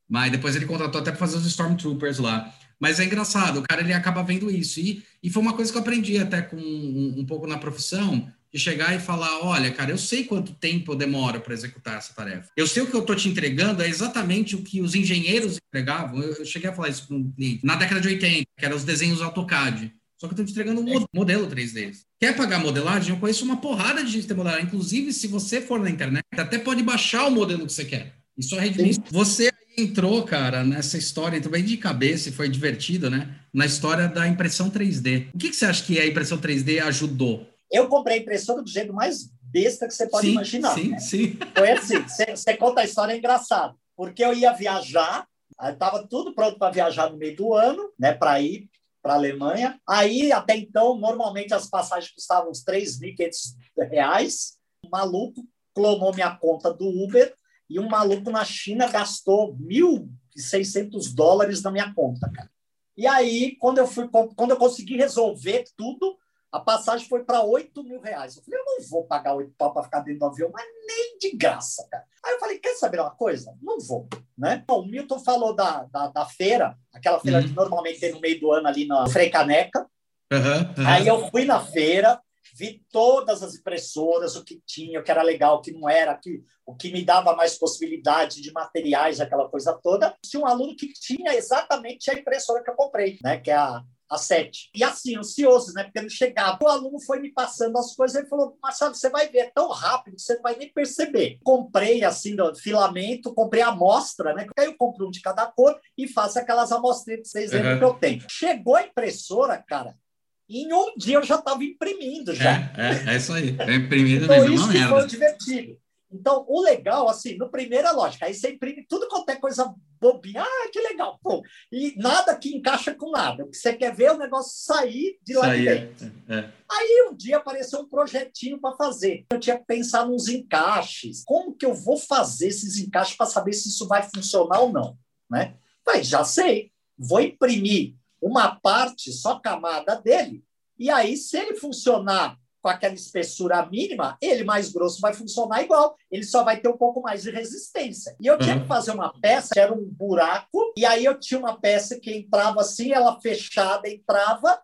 Mas depois ele contratou até para fazer os Stormtroopers lá. Mas é engraçado, o cara ele acaba vendo isso. E, e foi uma coisa que eu aprendi até com um, um pouco na profissão, de chegar e falar: olha, cara, eu sei quanto tempo eu demoro para executar essa tarefa. Eu sei o que eu estou te entregando é exatamente o que os engenheiros entregavam. Eu, eu cheguei a falar isso para um cliente na década de 80, que eram os desenhos AutoCAD. Só que eu estou te entregando um modelo 3D. Quer pagar modelagem? Eu conheço uma porrada de gente que tem modelagem. Inclusive, se você for na internet, até pode baixar o modelo que você quer. Isso é redimir. Você entrou, cara, nessa história, entrou bem de cabeça e foi divertido, né? Na história da impressão 3D. O que, que você acha que a impressão 3D ajudou? Eu comprei a impressora do jeito mais besta que você pode sim, imaginar. Sim, né? sim. Foi assim, você, você conta a história é engraçado, porque eu ia viajar, estava tudo pronto para viajar no meio do ano, né, para ir para a Alemanha. Aí, até então, normalmente as passagens custavam uns 3.500 reais. O maluco clonou minha conta do Uber e um maluco na China gastou 1.600 dólares na minha conta, cara. E aí, quando eu fui, quando eu consegui resolver tudo, a passagem foi para 8 mil reais. Eu falei, eu não vou pagar 8 pau para ficar dentro do avião, mas nem de graça, cara. Aí eu falei, quer saber uma coisa? Não vou, né? Bom, o Milton falou da, da, da feira, aquela feira uhum. que normalmente tem no meio do ano ali na Freicaneca. Uhum, uhum. Aí eu fui na feira, vi todas as impressoras, o que tinha, o que era legal, o que não era, que, o que me dava mais possibilidade de materiais, aquela coisa toda. Tinha um aluno que tinha exatamente a impressora que eu comprei, né? que é a, a 7. E assim, ansioso, né? Porque não chegava. O aluno foi me passando as coisas, ele falou, Marcelo, você vai ver, é tão rápido, você não vai nem perceber. Comprei, assim, no filamento, comprei a amostra, né? Aí eu compro um de cada cor e faço aquelas amostrinhas de seis uhum. que eu tenho. Chegou a impressora, cara, em um dia eu já estava imprimindo já. É, é, é, isso aí. É imprimindo então, isso que foi divertido. Então, o legal, assim, no primeiro é lógico, aí você imprime tudo quanto é coisa bobinho. Ah, que legal. Pô, e nada que encaixa com nada. O que você quer ver é o negócio sair de lá de dentro. É, é. Aí um dia apareceu um projetinho para fazer. Eu tinha que pensar nos encaixes. Como que eu vou fazer esses encaixes para saber se isso vai funcionar ou não? Né? Mas já sei. Vou imprimir uma parte, só camada dele. E aí, se ele funcionar com aquela espessura mínima, ele mais grosso vai funcionar igual. Ele só vai ter um pouco mais de resistência. E eu tinha que uhum. fazer uma peça que era um buraco, e aí eu tinha uma peça que entrava assim, ela fechada entrava,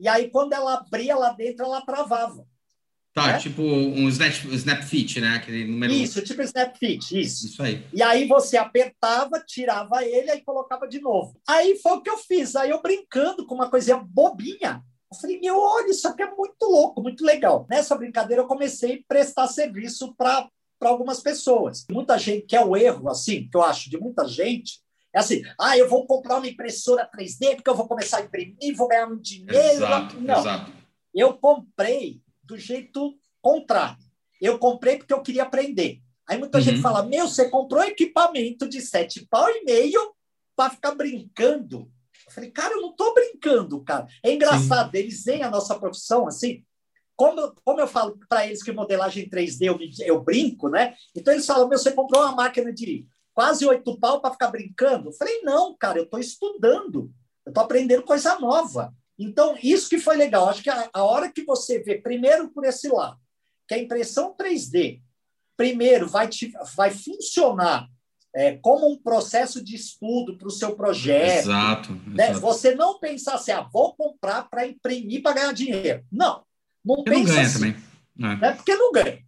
e aí quando ela abria lá dentro, ela travava. Tá, né? tipo um snap, snap fit, né? Aquele número... Isso, tipo snap fit, isso. Isso aí. E aí você apertava, tirava ele, aí colocava de novo. Aí foi o que eu fiz. Aí eu brincando com uma coisinha bobinha, eu falei, meu, olha, isso aqui é muito louco, muito legal. Nessa brincadeira, eu comecei a prestar serviço para algumas pessoas. Muita gente, que é o erro, assim, que eu acho de muita gente, é assim, ah, eu vou comprar uma impressora 3D porque eu vou começar a imprimir, vou ganhar um dinheiro. Exato, Não, exato. eu comprei do jeito contrário. Eu comprei porque eu queria aprender. Aí muita uhum. gente fala, meu, você comprou equipamento de sete pau e meio para ficar brincando eu falei, cara, eu não estou brincando, cara. É engraçado, Sim. eles veem a nossa profissão assim. Como, como eu falo para eles que modelagem 3D eu, eu brinco, né? Então eles falam: meu, você comprou uma máquina de quase oito pau para ficar brincando? Eu falei: não, cara, eu estou estudando, eu estou aprendendo coisa nova. Então, isso que foi legal. Acho que a, a hora que você vê, primeiro por esse lado, que a impressão 3D, primeiro, vai, te, vai funcionar é, como um processo de estudo para o seu projeto. Exato, né? exato. Você não pensar assim, ah, vou comprar para imprimir para ganhar dinheiro. Não, não porque pensa não ganha assim. Também. É. Né? Porque não ganha.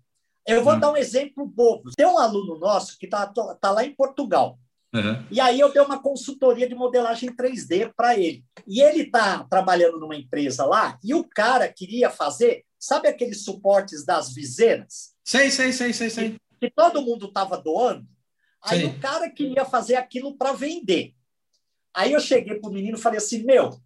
Eu vou dar um exemplo bobo. Tem um aluno nosso que está tá lá em Portugal. Uhum. E aí eu dei uma consultoria de modelagem 3D para ele. E ele está trabalhando numa empresa lá e o cara queria fazer, sabe aqueles suportes das viseiras? Sei, sei, sei, sei, sei. Que, que todo mundo estava doando. Aí Sim. o cara queria fazer aquilo para vender. Aí eu cheguei para o menino e falei assim: meu,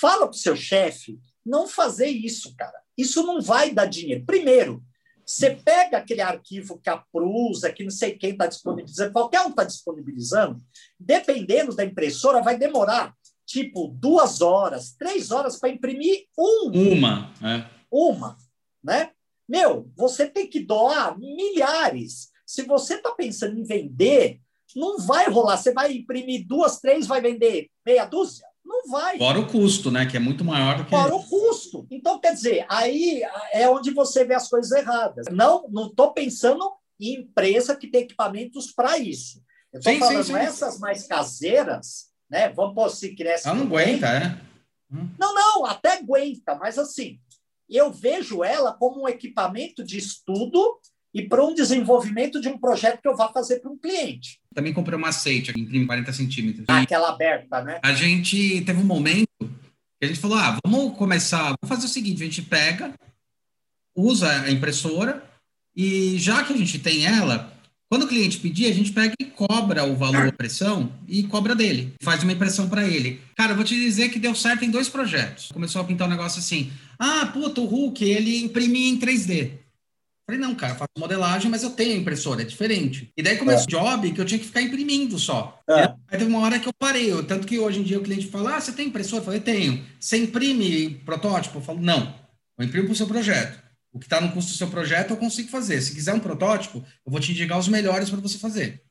fala para o seu chefe não fazer isso, cara. Isso não vai dar dinheiro. Primeiro, você pega aquele arquivo que a Prusa, que não sei quem está disponibilizando, qualquer um está disponibilizando, dependendo da impressora, vai demorar tipo duas horas, três horas para imprimir um. Uma, é. Uma, né? Meu, você tem que doar milhares. Se você está pensando em vender, não vai rolar. Você vai imprimir duas, três, vai vender meia dúzia? Não vai. Fora o custo, né? Que é muito maior do que. Fora o custo. Então, quer dizer, aí é onde você vê as coisas erradas. Não estou pensando em empresa que tem equipamentos para isso. Eu estou falando sim, sim. essas mais caseiras, né? Vamos pôr se cresce. Ela não aguenta, é? Hum. Não, não, até aguenta, mas assim, eu vejo ela como um equipamento de estudo e para um desenvolvimento de um projeto que eu vá fazer para um cliente. Também comprei uma aceite, imprime 40 centímetros. Ah, aquela aberta, né? A gente teve um momento que a gente falou, ah, vamos começar, vamos fazer o seguinte, a gente pega, usa a impressora e já que a gente tem ela, quando o cliente pedir, a gente pega e cobra o valor da impressão e cobra dele. Faz uma impressão para ele. Cara, eu vou te dizer que deu certo em dois projetos. Começou a pintar um negócio assim. Ah, puta, o Hulk, ele imprimia em 3D. Falei, não, cara, faço modelagem, mas eu tenho impressora, é diferente. E daí começou é. o job que eu tinha que ficar imprimindo só. É. Aí teve uma hora que eu parei, eu, tanto que hoje em dia o cliente fala, ah, você tem impressora? Eu falei, tenho. Você imprime protótipo? Eu falo, não, eu imprimo para o seu projeto. O que está no custo do seu projeto eu consigo fazer. Se quiser um protótipo, eu vou te indicar os melhores para você fazer.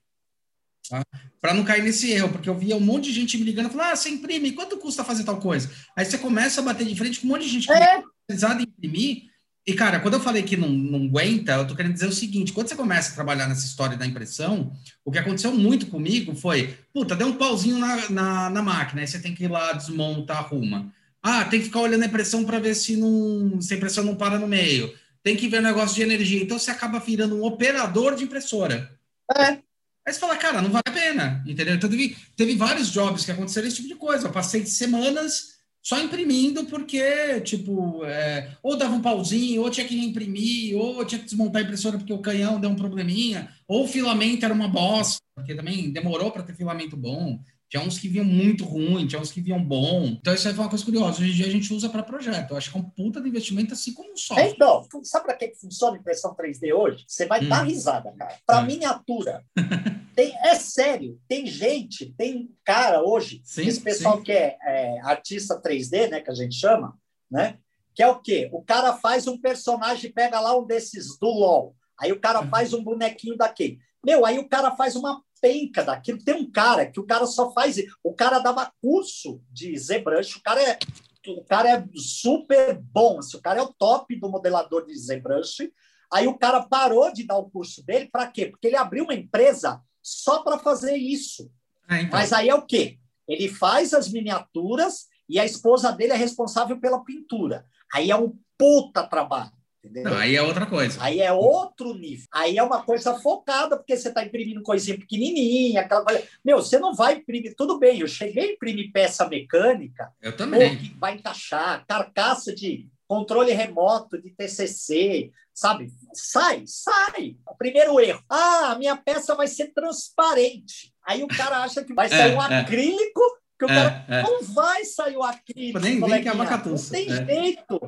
Tá? Para não cair nesse erro, porque eu via um monte de gente me ligando, falando, ah, você imprime, quanto custa fazer tal coisa? Aí você começa a bater de frente com um monte de gente que é em imprimir, e, cara, quando eu falei que não, não aguenta, eu tô querendo dizer o seguinte: quando você começa a trabalhar nessa história da impressão, o que aconteceu muito comigo foi: puta, deu um pauzinho na, na, na máquina, aí você tem que ir lá, desmonta, arruma. Ah, tem que ficar olhando a impressão para ver se, não, se a impressão não para no meio. Tem que ver o negócio de energia. Então você acaba virando um operador de impressora. É. Aí você fala, cara, não vale a pena, entendeu? Então teve, teve vários jobs que aconteceram esse tipo de coisa. Eu passei semanas só imprimindo porque, tipo, é, ou dava um pauzinho, ou tinha que reimprimir, ou tinha que desmontar a impressora porque o canhão deu um probleminha, ou o filamento era uma bosta, porque também demorou para ter filamento bom. Tinha uns que vinham muito ruim, tinha uns que vinham bom. Então, isso aí foi uma coisa curiosa. Hoje em dia a gente usa para projeto. Eu acho que é um puta de investimento, assim como um software. Então, sabe para que funciona impressão 3D hoje? Você vai hum. dar risada, cara. Para é. miniatura. tem, é sério, tem gente, tem cara hoje, sim, esse pessoal sim. que é, é, artista 3D, né, que a gente chama, né? Que é o quê? O cara faz um personagem, pega lá um desses do LOL. Aí o cara faz um bonequinho daquele. Meu, aí o cara faz uma penca daquilo. Tem um cara que o cara só faz. O cara dava curso de ZBrush, o cara é, o cara é super bom, assim, o cara é o top do modelador de ZBrush. Aí o cara parou de dar o curso dele, para quê? Porque ele abriu uma empresa só para fazer isso. É, então. Mas aí é o quê? Ele faz as miniaturas e a esposa dele é responsável pela pintura. Aí é um puta trabalho. Entendeu? Não, aí é outra coisa. Aí é outro nível. Aí é uma coisa focada, porque você está imprimindo coisinha pequenininha, aquela coisa. Meu, você não vai imprimir. Tudo bem, eu cheguei a imprimir peça mecânica. Eu também. Que vai encaixar, carcaça de controle remoto de TCC, sabe? Sai, sai. O primeiro erro. Ah, a minha peça vai ser transparente. Aí o cara acha que vai é, sair é, um acrílico, que o é, cara é. não vai sair o acrílico. Nem, nem que é uma Não tem é. jeito.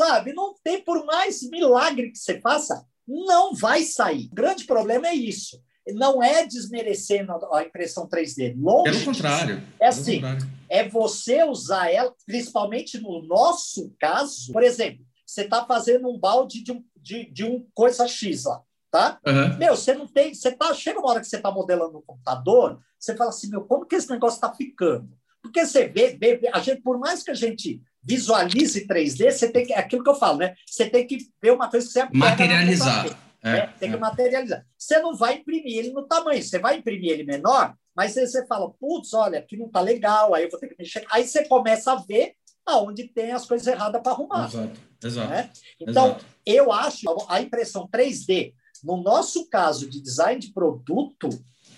Sabe? Não tem, por mais milagre que você faça, não vai sair. O grande problema é isso. Não é desmerecendo a impressão 3D. Longe Pelo contrário. É assim, contrário. é você usar ela, principalmente no nosso caso. Por exemplo, você está fazendo um balde de um, de, de um coisa X lá, tá? Uhum. Meu, você não tem... Você tá, chega uma hora que você está modelando no computador, você fala assim, meu, como que esse negócio está ficando? Porque você vê, vê, a gente, por mais que a gente visualize 3D, você tem que, é aquilo que eu falo, né? Você tem que ver uma coisa que você materializar. É, né? Tem é. que materializar. Você não vai imprimir ele no tamanho, você vai imprimir ele menor, mas aí você fala, putz, olha, aqui não tá legal, aí eu vou ter que mexer. Aí você começa a ver aonde tem as coisas erradas para arrumar. Exato, exato. Né? Então, exato. eu acho a impressão 3D, no nosso caso de design de produto,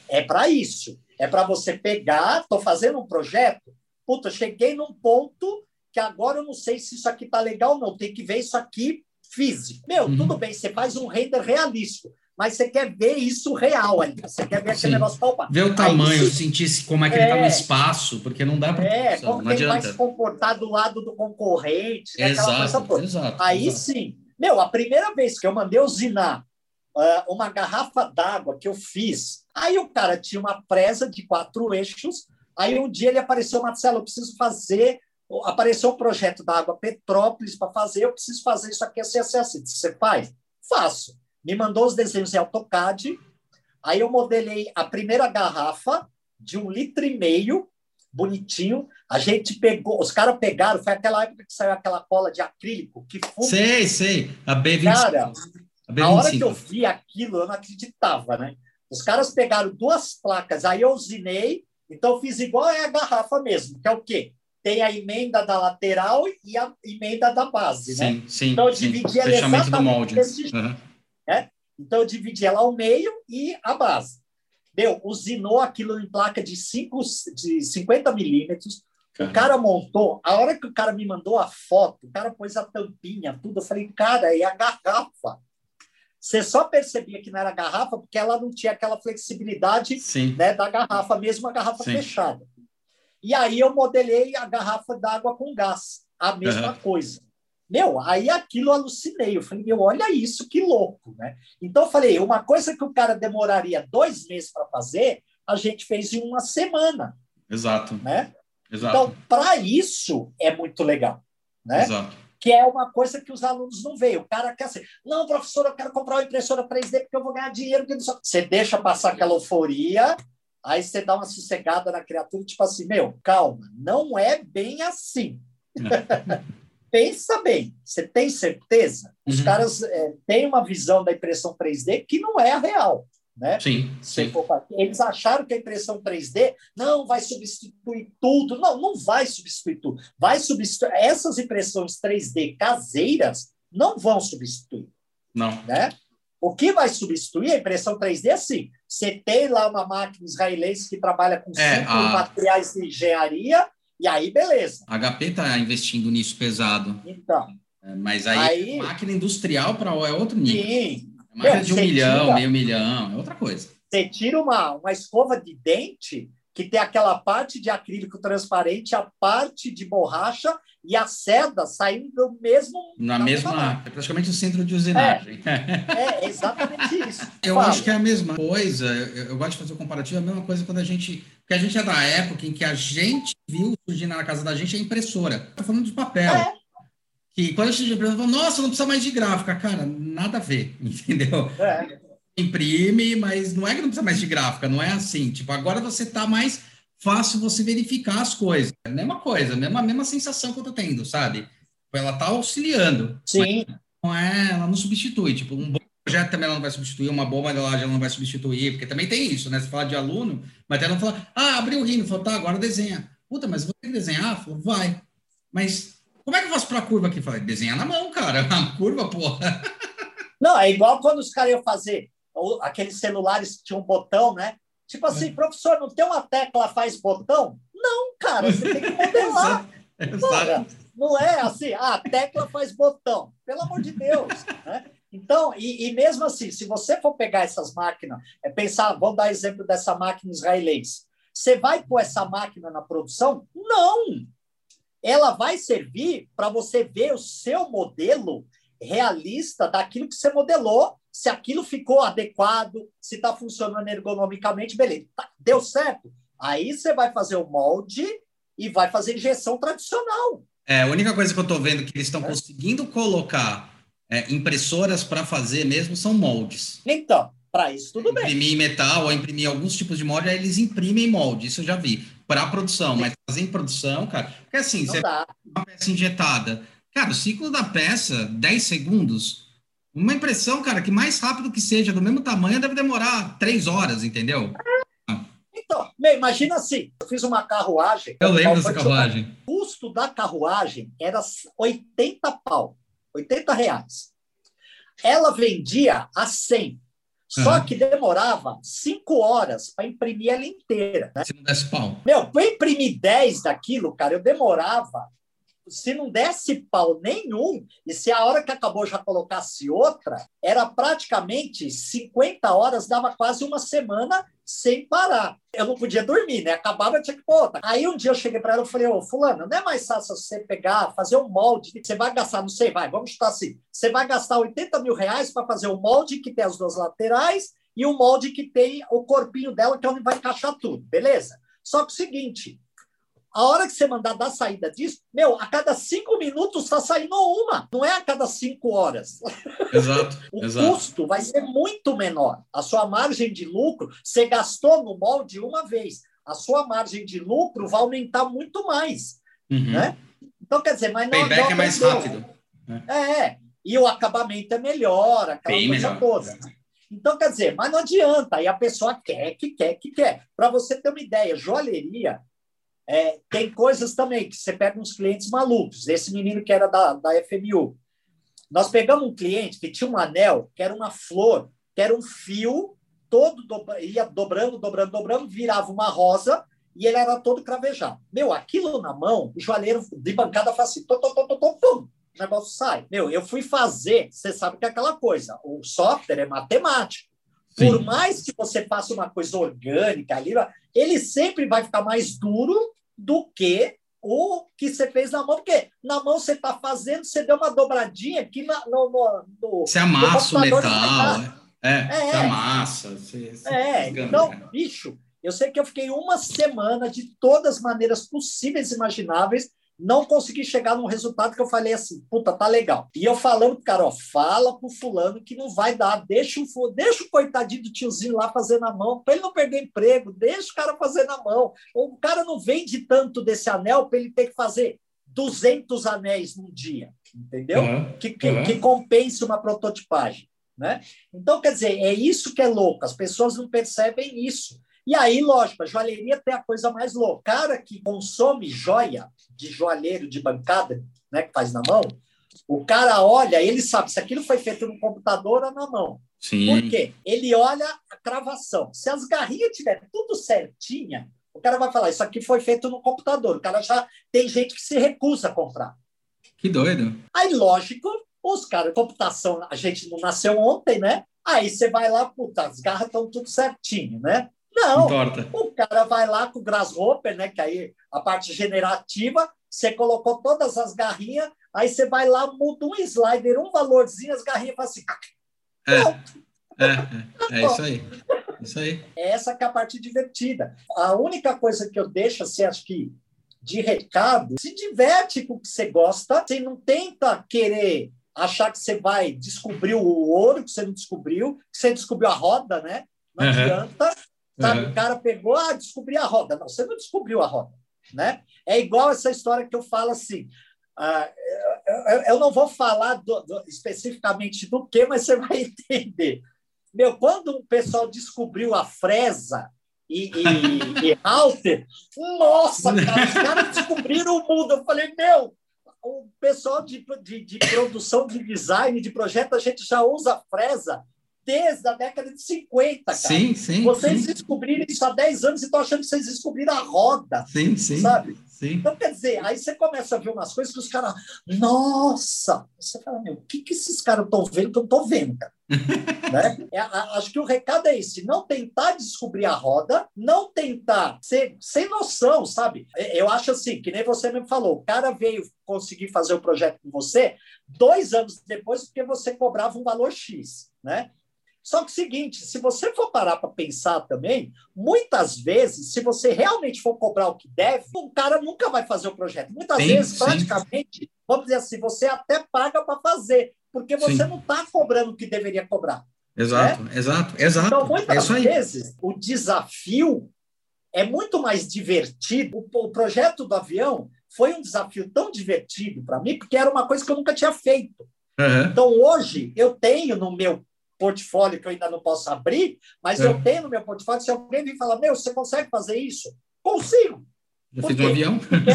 é para isso. É para você pegar, estou fazendo um projeto, puta, cheguei num ponto que agora eu não sei se isso aqui tá legal ou não, tem que ver isso aqui físico. Meu, uhum. tudo bem, você faz um render realístico, mas você quer ver isso real ali, você quer ver aquele Sim. negócio palpável. Ver o tamanho, Aí, sentir como é que é, ele está no espaço, porque não dá para... É, como não ele vai se comportar do lado do concorrente, né, exato, exato, Aí exato. sim. Meu, a primeira vez que eu mandei usinar uh, uma garrafa d'água que eu fiz, aí o cara tinha uma presa de quatro eixos, aí um dia ele apareceu, Marcelo, eu preciso fazer apareceu um projeto da Água Petrópolis para fazer, eu preciso fazer isso aqui assim, assim, assim. Você faz? Faço. Me mandou os desenhos em AutoCAD, aí eu modelei a primeira garrafa de um litro e meio, bonitinho. A gente pegou, os caras pegaram, foi aquela época que saiu aquela cola de acrílico que. Sei, sei, a B25. Cara, a, B25. a hora que eu vi aquilo, eu não acreditava, né? Os caras pegaram duas placas, aí eu usinei, então eu fiz igual é a garrafa mesmo, que é o quê? Tem a emenda da lateral e a emenda da base, sim, né? Sim, então eu dividi ela exatamente do molde. desse uhum. né? Então eu dividi ela ao meio e a base. Deu, usinou aquilo em placa de, cinco, de 50 milímetros. O cara montou, a hora que o cara me mandou a foto, o cara pôs a tampinha, tudo, eu falei, cara, é a garrafa. Você só percebia que não era garrafa porque ela não tinha aquela flexibilidade né, da garrafa, mesmo a garrafa Sim. fechada. E aí eu modelei a garrafa d'água com gás, a mesma uhum. coisa. Meu, aí aquilo eu alucinei. Eu falei, meu, olha isso, que louco, né? Então eu falei, uma coisa que o cara demoraria dois meses para fazer, a gente fez em uma semana. Exato. Né? Exato. Então, para isso é muito legal, né? Exato. Que é uma coisa que os alunos não veem. O cara quer assim, não, professor, eu quero comprar uma impressora 3D porque eu vou ganhar dinheiro. Você deixa passar aquela euforia, Aí você dá uma sossegada na criatura, tipo assim, meu, calma, não é bem assim. Pensa bem, você tem certeza? Os uhum. caras é, têm uma visão da impressão 3D que não é a real. Né? Sim, sim. Eles acharam que a impressão 3D não vai substituir tudo. Não, não vai substituir tudo. Vai substituir. Essas impressões 3D caseiras não vão substituir. Não. Né? O que vai substituir a impressão 3D é assim: você tem lá uma máquina israelense que trabalha com é, cinco a... materiais de engenharia, e aí beleza. A HP está investindo nisso pesado. Então. É, mas aí, aí, máquina industrial para é outro nível. Sim. É máquina de um milhão, tira, meio milhão, é outra coisa. Você tira uma, uma escova de dente, que tem aquela parte de acrílico transparente, a parte de borracha e a seda saindo do mesmo. Na mesma. É praticamente o centro de usinagem. É, é exatamente isso. Eu Fala. acho que é a mesma coisa. Eu, eu, gosto de fazer o comparativo, é a mesma coisa quando a gente. Porque a gente é da época em que a gente viu surgir na casa da gente a impressora. Estou falando de papel. É. Que quando a gente falou, nossa, não precisa mais de gráfica. Cara, nada a ver, entendeu? É imprime, mas não é que não precisa mais de gráfica, não é assim. Tipo, agora você está mais fácil você verificar as coisas. É a mesma coisa, a mesma, mesma sensação que eu tô tendo, sabe? Ela tá auxiliando. Sim. Não é, ela não substitui. Tipo, um bom projeto também ela não vai substituir, uma boa modelagem ela não vai substituir, porque também tem isso, né? Você fala de aluno, mas ela fala, ah, abriu o Rhino, falou, tá, agora desenha. Puta, mas vou ter que desenhar? Falou, vai. Mas como é que eu faço para a curva aqui? Falei, desenha na mão, cara. A curva, porra. Não, é igual quando os caras iam fazer aqueles celulares que tinham um botão, né? Tipo assim, professor, não tem uma tecla faz botão? Não, cara, você tem que modelar. Porra, não é assim, ah, a tecla faz botão. Pelo amor de Deus. Né? Então, e, e, mesmo assim, se você for pegar essas máquinas, é pensar, vamos dar exemplo dessa máquina israelense. Você vai pôr essa máquina na produção? Não! Ela vai servir para você ver o seu modelo realista daquilo que você modelou se aquilo ficou adequado, se está funcionando ergonomicamente, beleza. Tá, deu certo. Aí você vai fazer o molde e vai fazer injeção tradicional. É, a única coisa que eu estou vendo que eles estão é. conseguindo colocar é, impressoras para fazer mesmo são moldes. Então, para isso tudo imprimir bem. Imprimir metal ou imprimir alguns tipos de molde, aí eles imprimem molde, isso eu já vi. Para produção, mas fazer em produção, cara. Porque assim, Não você dá. uma peça injetada. Cara, o ciclo da peça, 10 segundos, uma impressão, cara, que mais rápido que seja, do mesmo tamanho, deve demorar três horas, entendeu? Então, imagina assim, eu fiz uma carruagem. Eu lembro dessa carruagem. O custo da carruagem era 80 pau, 80 reais. Ela vendia a 100. Só uhum. que demorava cinco horas para imprimir ela inteira. Né? Se não desse pau. Meu, para imprimir 10 daquilo, cara, eu demorava se não desse pau nenhum, e se a hora que acabou já colocasse outra, era praticamente 50 horas, dava quase uma semana sem parar. Eu não podia dormir, né? Acabava, tinha que pôr. Aí um dia eu cheguei para ela e falei, ô, fulano, não é mais fácil você pegar, fazer um molde, você vai gastar, não sei, vai, vamos chutar assim, você vai gastar 80 mil reais para fazer um molde que tem as duas laterais e um molde que tem o corpinho dela, que é onde vai encaixar tudo, beleza? Só que o seguinte, a hora que você mandar dar saída disso, meu, a cada cinco minutos está saindo uma, não é a cada cinco horas. Exato. o exato. custo vai ser muito menor. A sua margem de lucro, você gastou no molde uma vez, a sua margem de lucro vai aumentar muito mais. Uhum. Né? Então, quer dizer, mas não. Payback não é mais rápido. Né? É, e o acabamento é melhor, aquela Bem coisa melhor. toda. Então, quer dizer, mas não adianta, aí a pessoa quer, que quer, que quer. Para você ter uma ideia, joalheria é, tem coisas também que você pega uns clientes malucos. Esse menino que era da, da FMU. Nós pegamos um cliente que tinha um anel, que era uma flor, que era um fio, todo do, ia dobrando, dobrando, dobrando, virava uma rosa e ele era todo cravejado. Meu, aquilo na mão, o joalheiro de bancada faz assim, tom, tom, tom, tom, pum, o negócio sai. Meu, eu fui fazer, você sabe que é aquela coisa, o software é matemático. Sim. Por mais que você faça uma coisa orgânica ali, ele sempre vai ficar mais duro do que o que você fez na mão, porque na mão você está fazendo, você deu uma dobradinha aqui na, no, no, no, Você amassa o metal, né? é, é, você amassa. Você, você é, então, bicho, eu sei que eu fiquei uma semana de todas as maneiras possíveis e imagináveis não consegui chegar num resultado que eu falei assim, puta, tá legal. E eu falando, cara, ó, fala pro fulano que não vai dar, deixa o, deixa o coitadinho do tiozinho lá fazer na mão, para ele não perder emprego, deixa o cara fazer na mão. O cara não vende tanto desse anel para ele ter que fazer 200 anéis num dia, entendeu? Uhum, que, que, uhum. que compense uma prototipagem. Né? Então, quer dizer, é isso que é louco, as pessoas não percebem isso. E aí, lógico, a joalheria tem a coisa mais louca. O cara que consome joia de joalheiro de bancada, né, que faz na mão, o cara olha, ele sabe se aquilo foi feito no computador ou na mão. Sim. Por quê? Ele olha a cravação. Se as garrinhas tiver tudo certinha, o cara vai falar, isso aqui foi feito no computador. O cara já tem gente que se recusa a comprar. Que doido. Aí, lógico, os caras, computação, a gente não nasceu ontem, né? Aí você vai lá, puta, as garras estão tudo certinho, né? Não, Importa. o cara vai lá com o Grasshopper, né? Que aí a parte generativa, você colocou todas as garrinhas, aí você vai lá, muda um slider, um valorzinho, as garrinhas fazem assim. É, é, é, é isso aí. Isso aí. Essa que é a parte divertida. A única coisa que eu deixo, assim, acho que de recado, se diverte com o que você gosta, você não tenta querer achar que você vai descobrir o ouro que você não descobriu, que você descobriu a roda, né? Não uhum. adianta. Sabe? Uhum. O cara pegou, ah, descobri a roda. Não, você não descobriu a roda, né? É igual essa história que eu falo assim, ah, eu, eu, não vou falar do, do, especificamente do que, mas você vai entender. Meu, quando o pessoal descobriu a fresa e, e, e Halter, nossa, cara, os caras descobriram o mundo. Eu falei, meu, o pessoal de, de, de, produção, de design, de projeto, a gente já usa fresa desde a década de 50, cara. Sim, sim. Vocês sim. descobriram isso há 10 anos e estão achando que vocês descobriram a roda. Sim, sim. Sabe? Sim. Então, quer dizer, aí você começa a ver umas coisas que os caras. Nossa! Você fala, meu, o que, que esses caras estão vendo que eu estou vendo, cara? né? É, acho que o recado é esse: não tentar descobrir a roda, não tentar ser sem noção, sabe? É, eu acho assim, que nem você mesmo falou, o cara veio conseguir fazer o projeto com você dois anos depois, porque você cobrava um valor X, né? Só que é o seguinte, se você for parar para pensar também, muitas vezes, se você realmente for cobrar o que deve, o cara nunca vai fazer o projeto. Muitas sim, vezes, sim. praticamente, vamos dizer assim, você até paga para fazer, porque você sim. não está cobrando o que deveria cobrar. Exato, né? exato, exato. Então, muitas é vezes, o desafio é muito mais divertido. O, o projeto do avião foi um desafio tão divertido para mim, porque era uma coisa que eu nunca tinha feito. Uhum. Então, hoje, eu tenho no meu portfólio que eu ainda não posso abrir, mas é. eu tenho no meu portfólio. Se alguém vir falar, meu, você consegue fazer isso? Consigo. Já fiz um avião? Porque,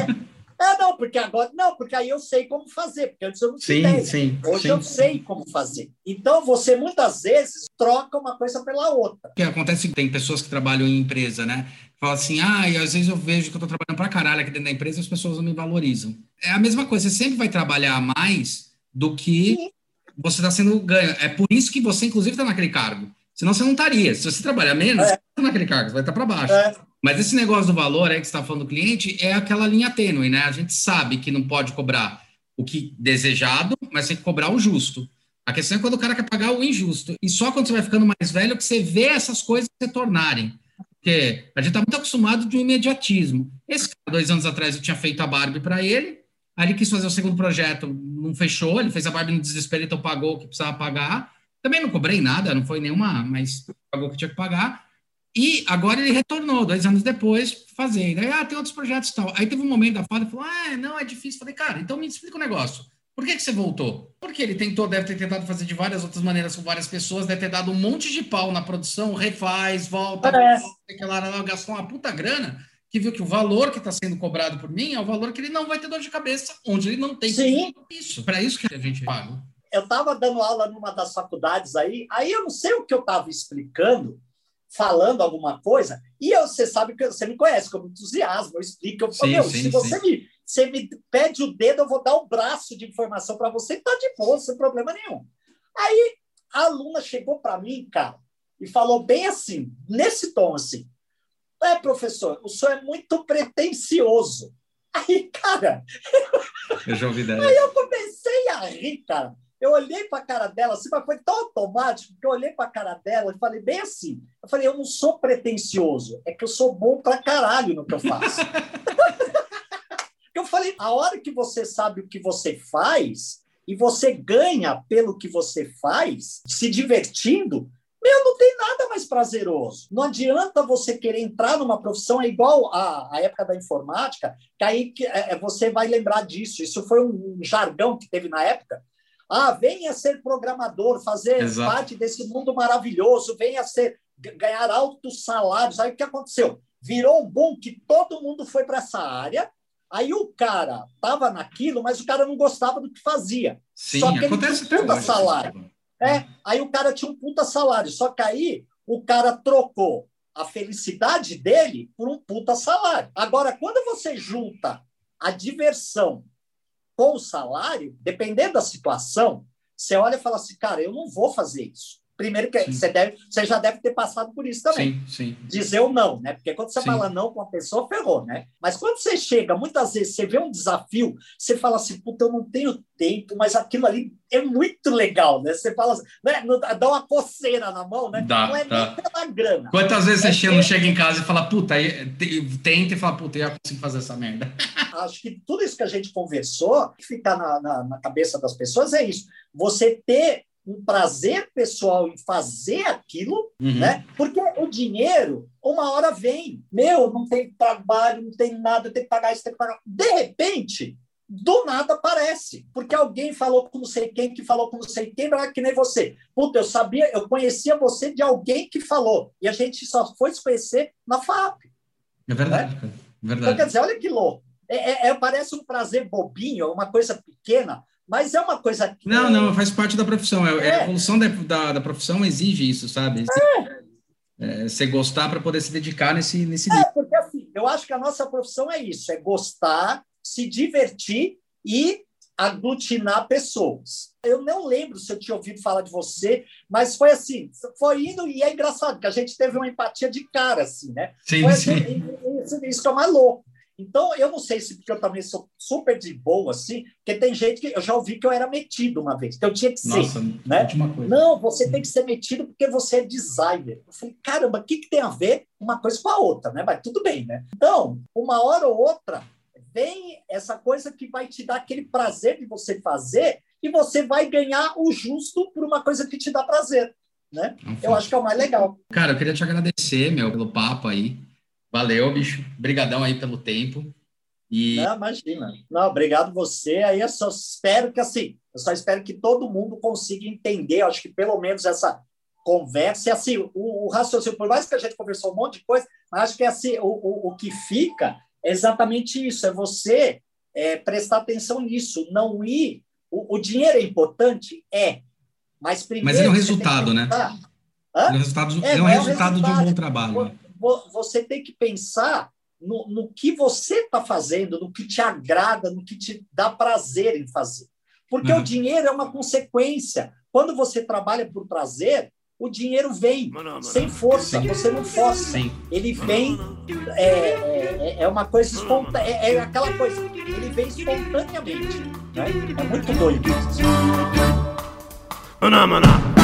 é, não, porque agora. Não, porque aí eu sei como fazer, porque antes eu não tinha sim, Sim, Hoje sim, eu sei como fazer. Então, você muitas vezes troca uma coisa pela outra. O que acontece tem pessoas que trabalham em empresa, né? Fala assim, ah, e às vezes eu vejo que eu estou trabalhando para caralho aqui dentro da empresa e as pessoas não me valorizam. É a mesma coisa, você sempre vai trabalhar mais do que sim você está sendo ganho. É por isso que você, inclusive, está naquele cargo. Senão você não estaria. Se você trabalhar menos, é. você está naquele cargo, você vai estar para baixo. É. Mas esse negócio do valor aí que você está falando do cliente é aquela linha tênue, né? A gente sabe que não pode cobrar o que desejado, mas tem que cobrar o justo. A questão é quando o cara quer pagar o injusto. E só quando você vai ficando mais velho que você vê essas coisas se tornarem. Porque a gente está muito acostumado de um imediatismo. Esse cara, dois anos atrás, eu tinha feito a Barbie para ele, Aí ele quis fazer o segundo projeto, não fechou, ele fez a Barbie no desespero, então pagou o que precisava pagar. Também não cobrei nada, não foi nenhuma, mas pagou o que tinha que pagar. E agora ele retornou, dois anos depois, fazendo. Aí, ah, tem outros projetos e tal. Aí teve um momento da foda, falou, ah, não, é difícil. Falei, cara, então me explica o um negócio. Por que, que você voltou? Porque ele tentou, deve ter tentado fazer de várias outras maneiras com várias pessoas, deve ter dado um monte de pau na produção, refaz, volta, é. volta gastou uma puta grana que viu que o valor que está sendo cobrado por mim é o valor que ele não vai ter dor de cabeça, onde ele não tem Sim. isso. Para isso que a gente paga. Eu estava dando aula numa das faculdades aí, aí eu não sei o que eu estava explicando, falando alguma coisa, e eu, você sabe que você me conhece, como entusiasmo, eu explico, eu falo, meu, sim, se você me, você me pede o dedo, eu vou dar um braço de informação para você, tá de boa, sem problema nenhum. Aí a aluna chegou para mim, cara, e falou bem assim, nesse tom assim, é, professor, o senhor é muito pretencioso. Aí, cara. Eu já ouvi dela. Aí eu comecei a rir, cara. Eu olhei para a cara dela, assim, mas foi tão automático que eu olhei para a cara dela e falei bem assim. Eu falei, eu não sou pretencioso, é que eu sou bom para caralho no que eu faço. eu falei, a hora que você sabe o que você faz e você ganha pelo que você faz, se divertindo, meu, não tem nada mais prazeroso. Não adianta você querer entrar numa profissão, é igual a, a época da informática, que aí que, é, é, você vai lembrar disso. Isso foi um, um, jargão que teve na época. Ah, venha ser programador, fazer Exato. parte desse mundo maravilhoso, venha ser ganhar altos salários. Aí o que aconteceu? Virou um boom que todo mundo foi para essa área. Aí o cara estava naquilo, mas o cara não gostava do que fazia. Sim, Só que ele tinha salário. É, aí o cara tinha um puta salário. Só que aí o cara trocou a felicidade dele por um puta salário. Agora, quando você junta a diversão com o salário, dependendo da situação, você olha e fala assim, cara, eu não vou fazer isso. Primeiro que você, deve, você já deve ter passado por isso também. Sim, sim. Dizer o não, né? Porque quando você sim. fala não com a pessoa, ferrou, né? Mas quando você chega, muitas vezes você vê um desafio, você fala assim, puta, eu não tenho tempo, mas aquilo ali é muito legal, né? Você fala assim, né? dá uma coceira na mão, né? Dá, não é dá. nem pela grana. Quantas vezes é você chega, chega em casa e fala, puta, tenta e fala, puta, eu consigo fazer essa merda. Acho que tudo isso que a gente conversou, que ficar na, na, na cabeça das pessoas é isso. Você ter um prazer pessoal em fazer aquilo, uhum. né? Porque o dinheiro, uma hora vem. Meu, não tem trabalho, não tem nada, eu tenho que pagar isso, tenho que pagar. De repente, do nada aparece. Porque alguém falou com não sei quem, que falou com não sei quem, que nem você. Puta, eu sabia, eu conhecia você de alguém que falou. E a gente só foi se conhecer na FAP. É verdade, né? verdade. Então, quer dizer, olha que louco. É, é, é, parece um prazer bobinho, uma coisa pequena, mas é uma coisa que. Não, não, faz parte da profissão. É, é. A evolução da, da, da, profissão exige isso, sabe? É. é você gostar para poder se dedicar nesse, nesse É, porque assim, eu acho que a nossa profissão é isso: é gostar, se divertir e aglutinar pessoas. Eu não lembro se eu tinha ouvido falar de você, mas foi assim, foi indo e é engraçado que a gente teve uma empatia de cara, assim, né? Sim, foi, sim. Isso, isso que é mais louco. Então, eu não sei se porque eu também sou super de boa, assim, porque tem gente que eu já ouvi que eu era metido uma vez, que eu tinha que ser. Nossa, né? última coisa. Não, você tem que ser metido porque você é designer. Eu falei, caramba, o que, que tem a ver uma coisa com a outra, né? Mas tudo bem, né? Então, uma hora ou outra, vem essa coisa que vai te dar aquele prazer de você fazer e você vai ganhar o justo por uma coisa que te dá prazer. Né? Eu acho que é o mais legal. Cara, eu queria te agradecer, meu, pelo papo aí. Valeu, bicho. Obrigadão aí pelo tempo. E... Não, imagina. Não, obrigado você. Aí eu só espero que assim, eu só espero que todo mundo consiga entender, acho que pelo menos essa conversa, e assim, o, o raciocínio, por mais que a gente conversou um monte de coisa, mas acho que assim, o, o, o que fica é exatamente isso, é você é, prestar atenção nisso, não ir. O, o, dinheiro é importante? É. Mas primeiro. Mas é o resultado, né? É o resultado, é, é, o resultado, é o resultado de um bom trabalho você tem que pensar no, no que você está fazendo, no que te agrada, no que te dá prazer em fazer. Porque uhum. o dinheiro é uma consequência. Quando você trabalha por prazer, o dinheiro vem sem força, Sim. você não força. Sim. Ele vem, é, é, é, uma coisa espontânea, é, é, aquela coisa, ele vem espontaneamente. Né? É muito doido isso. Maná, maná.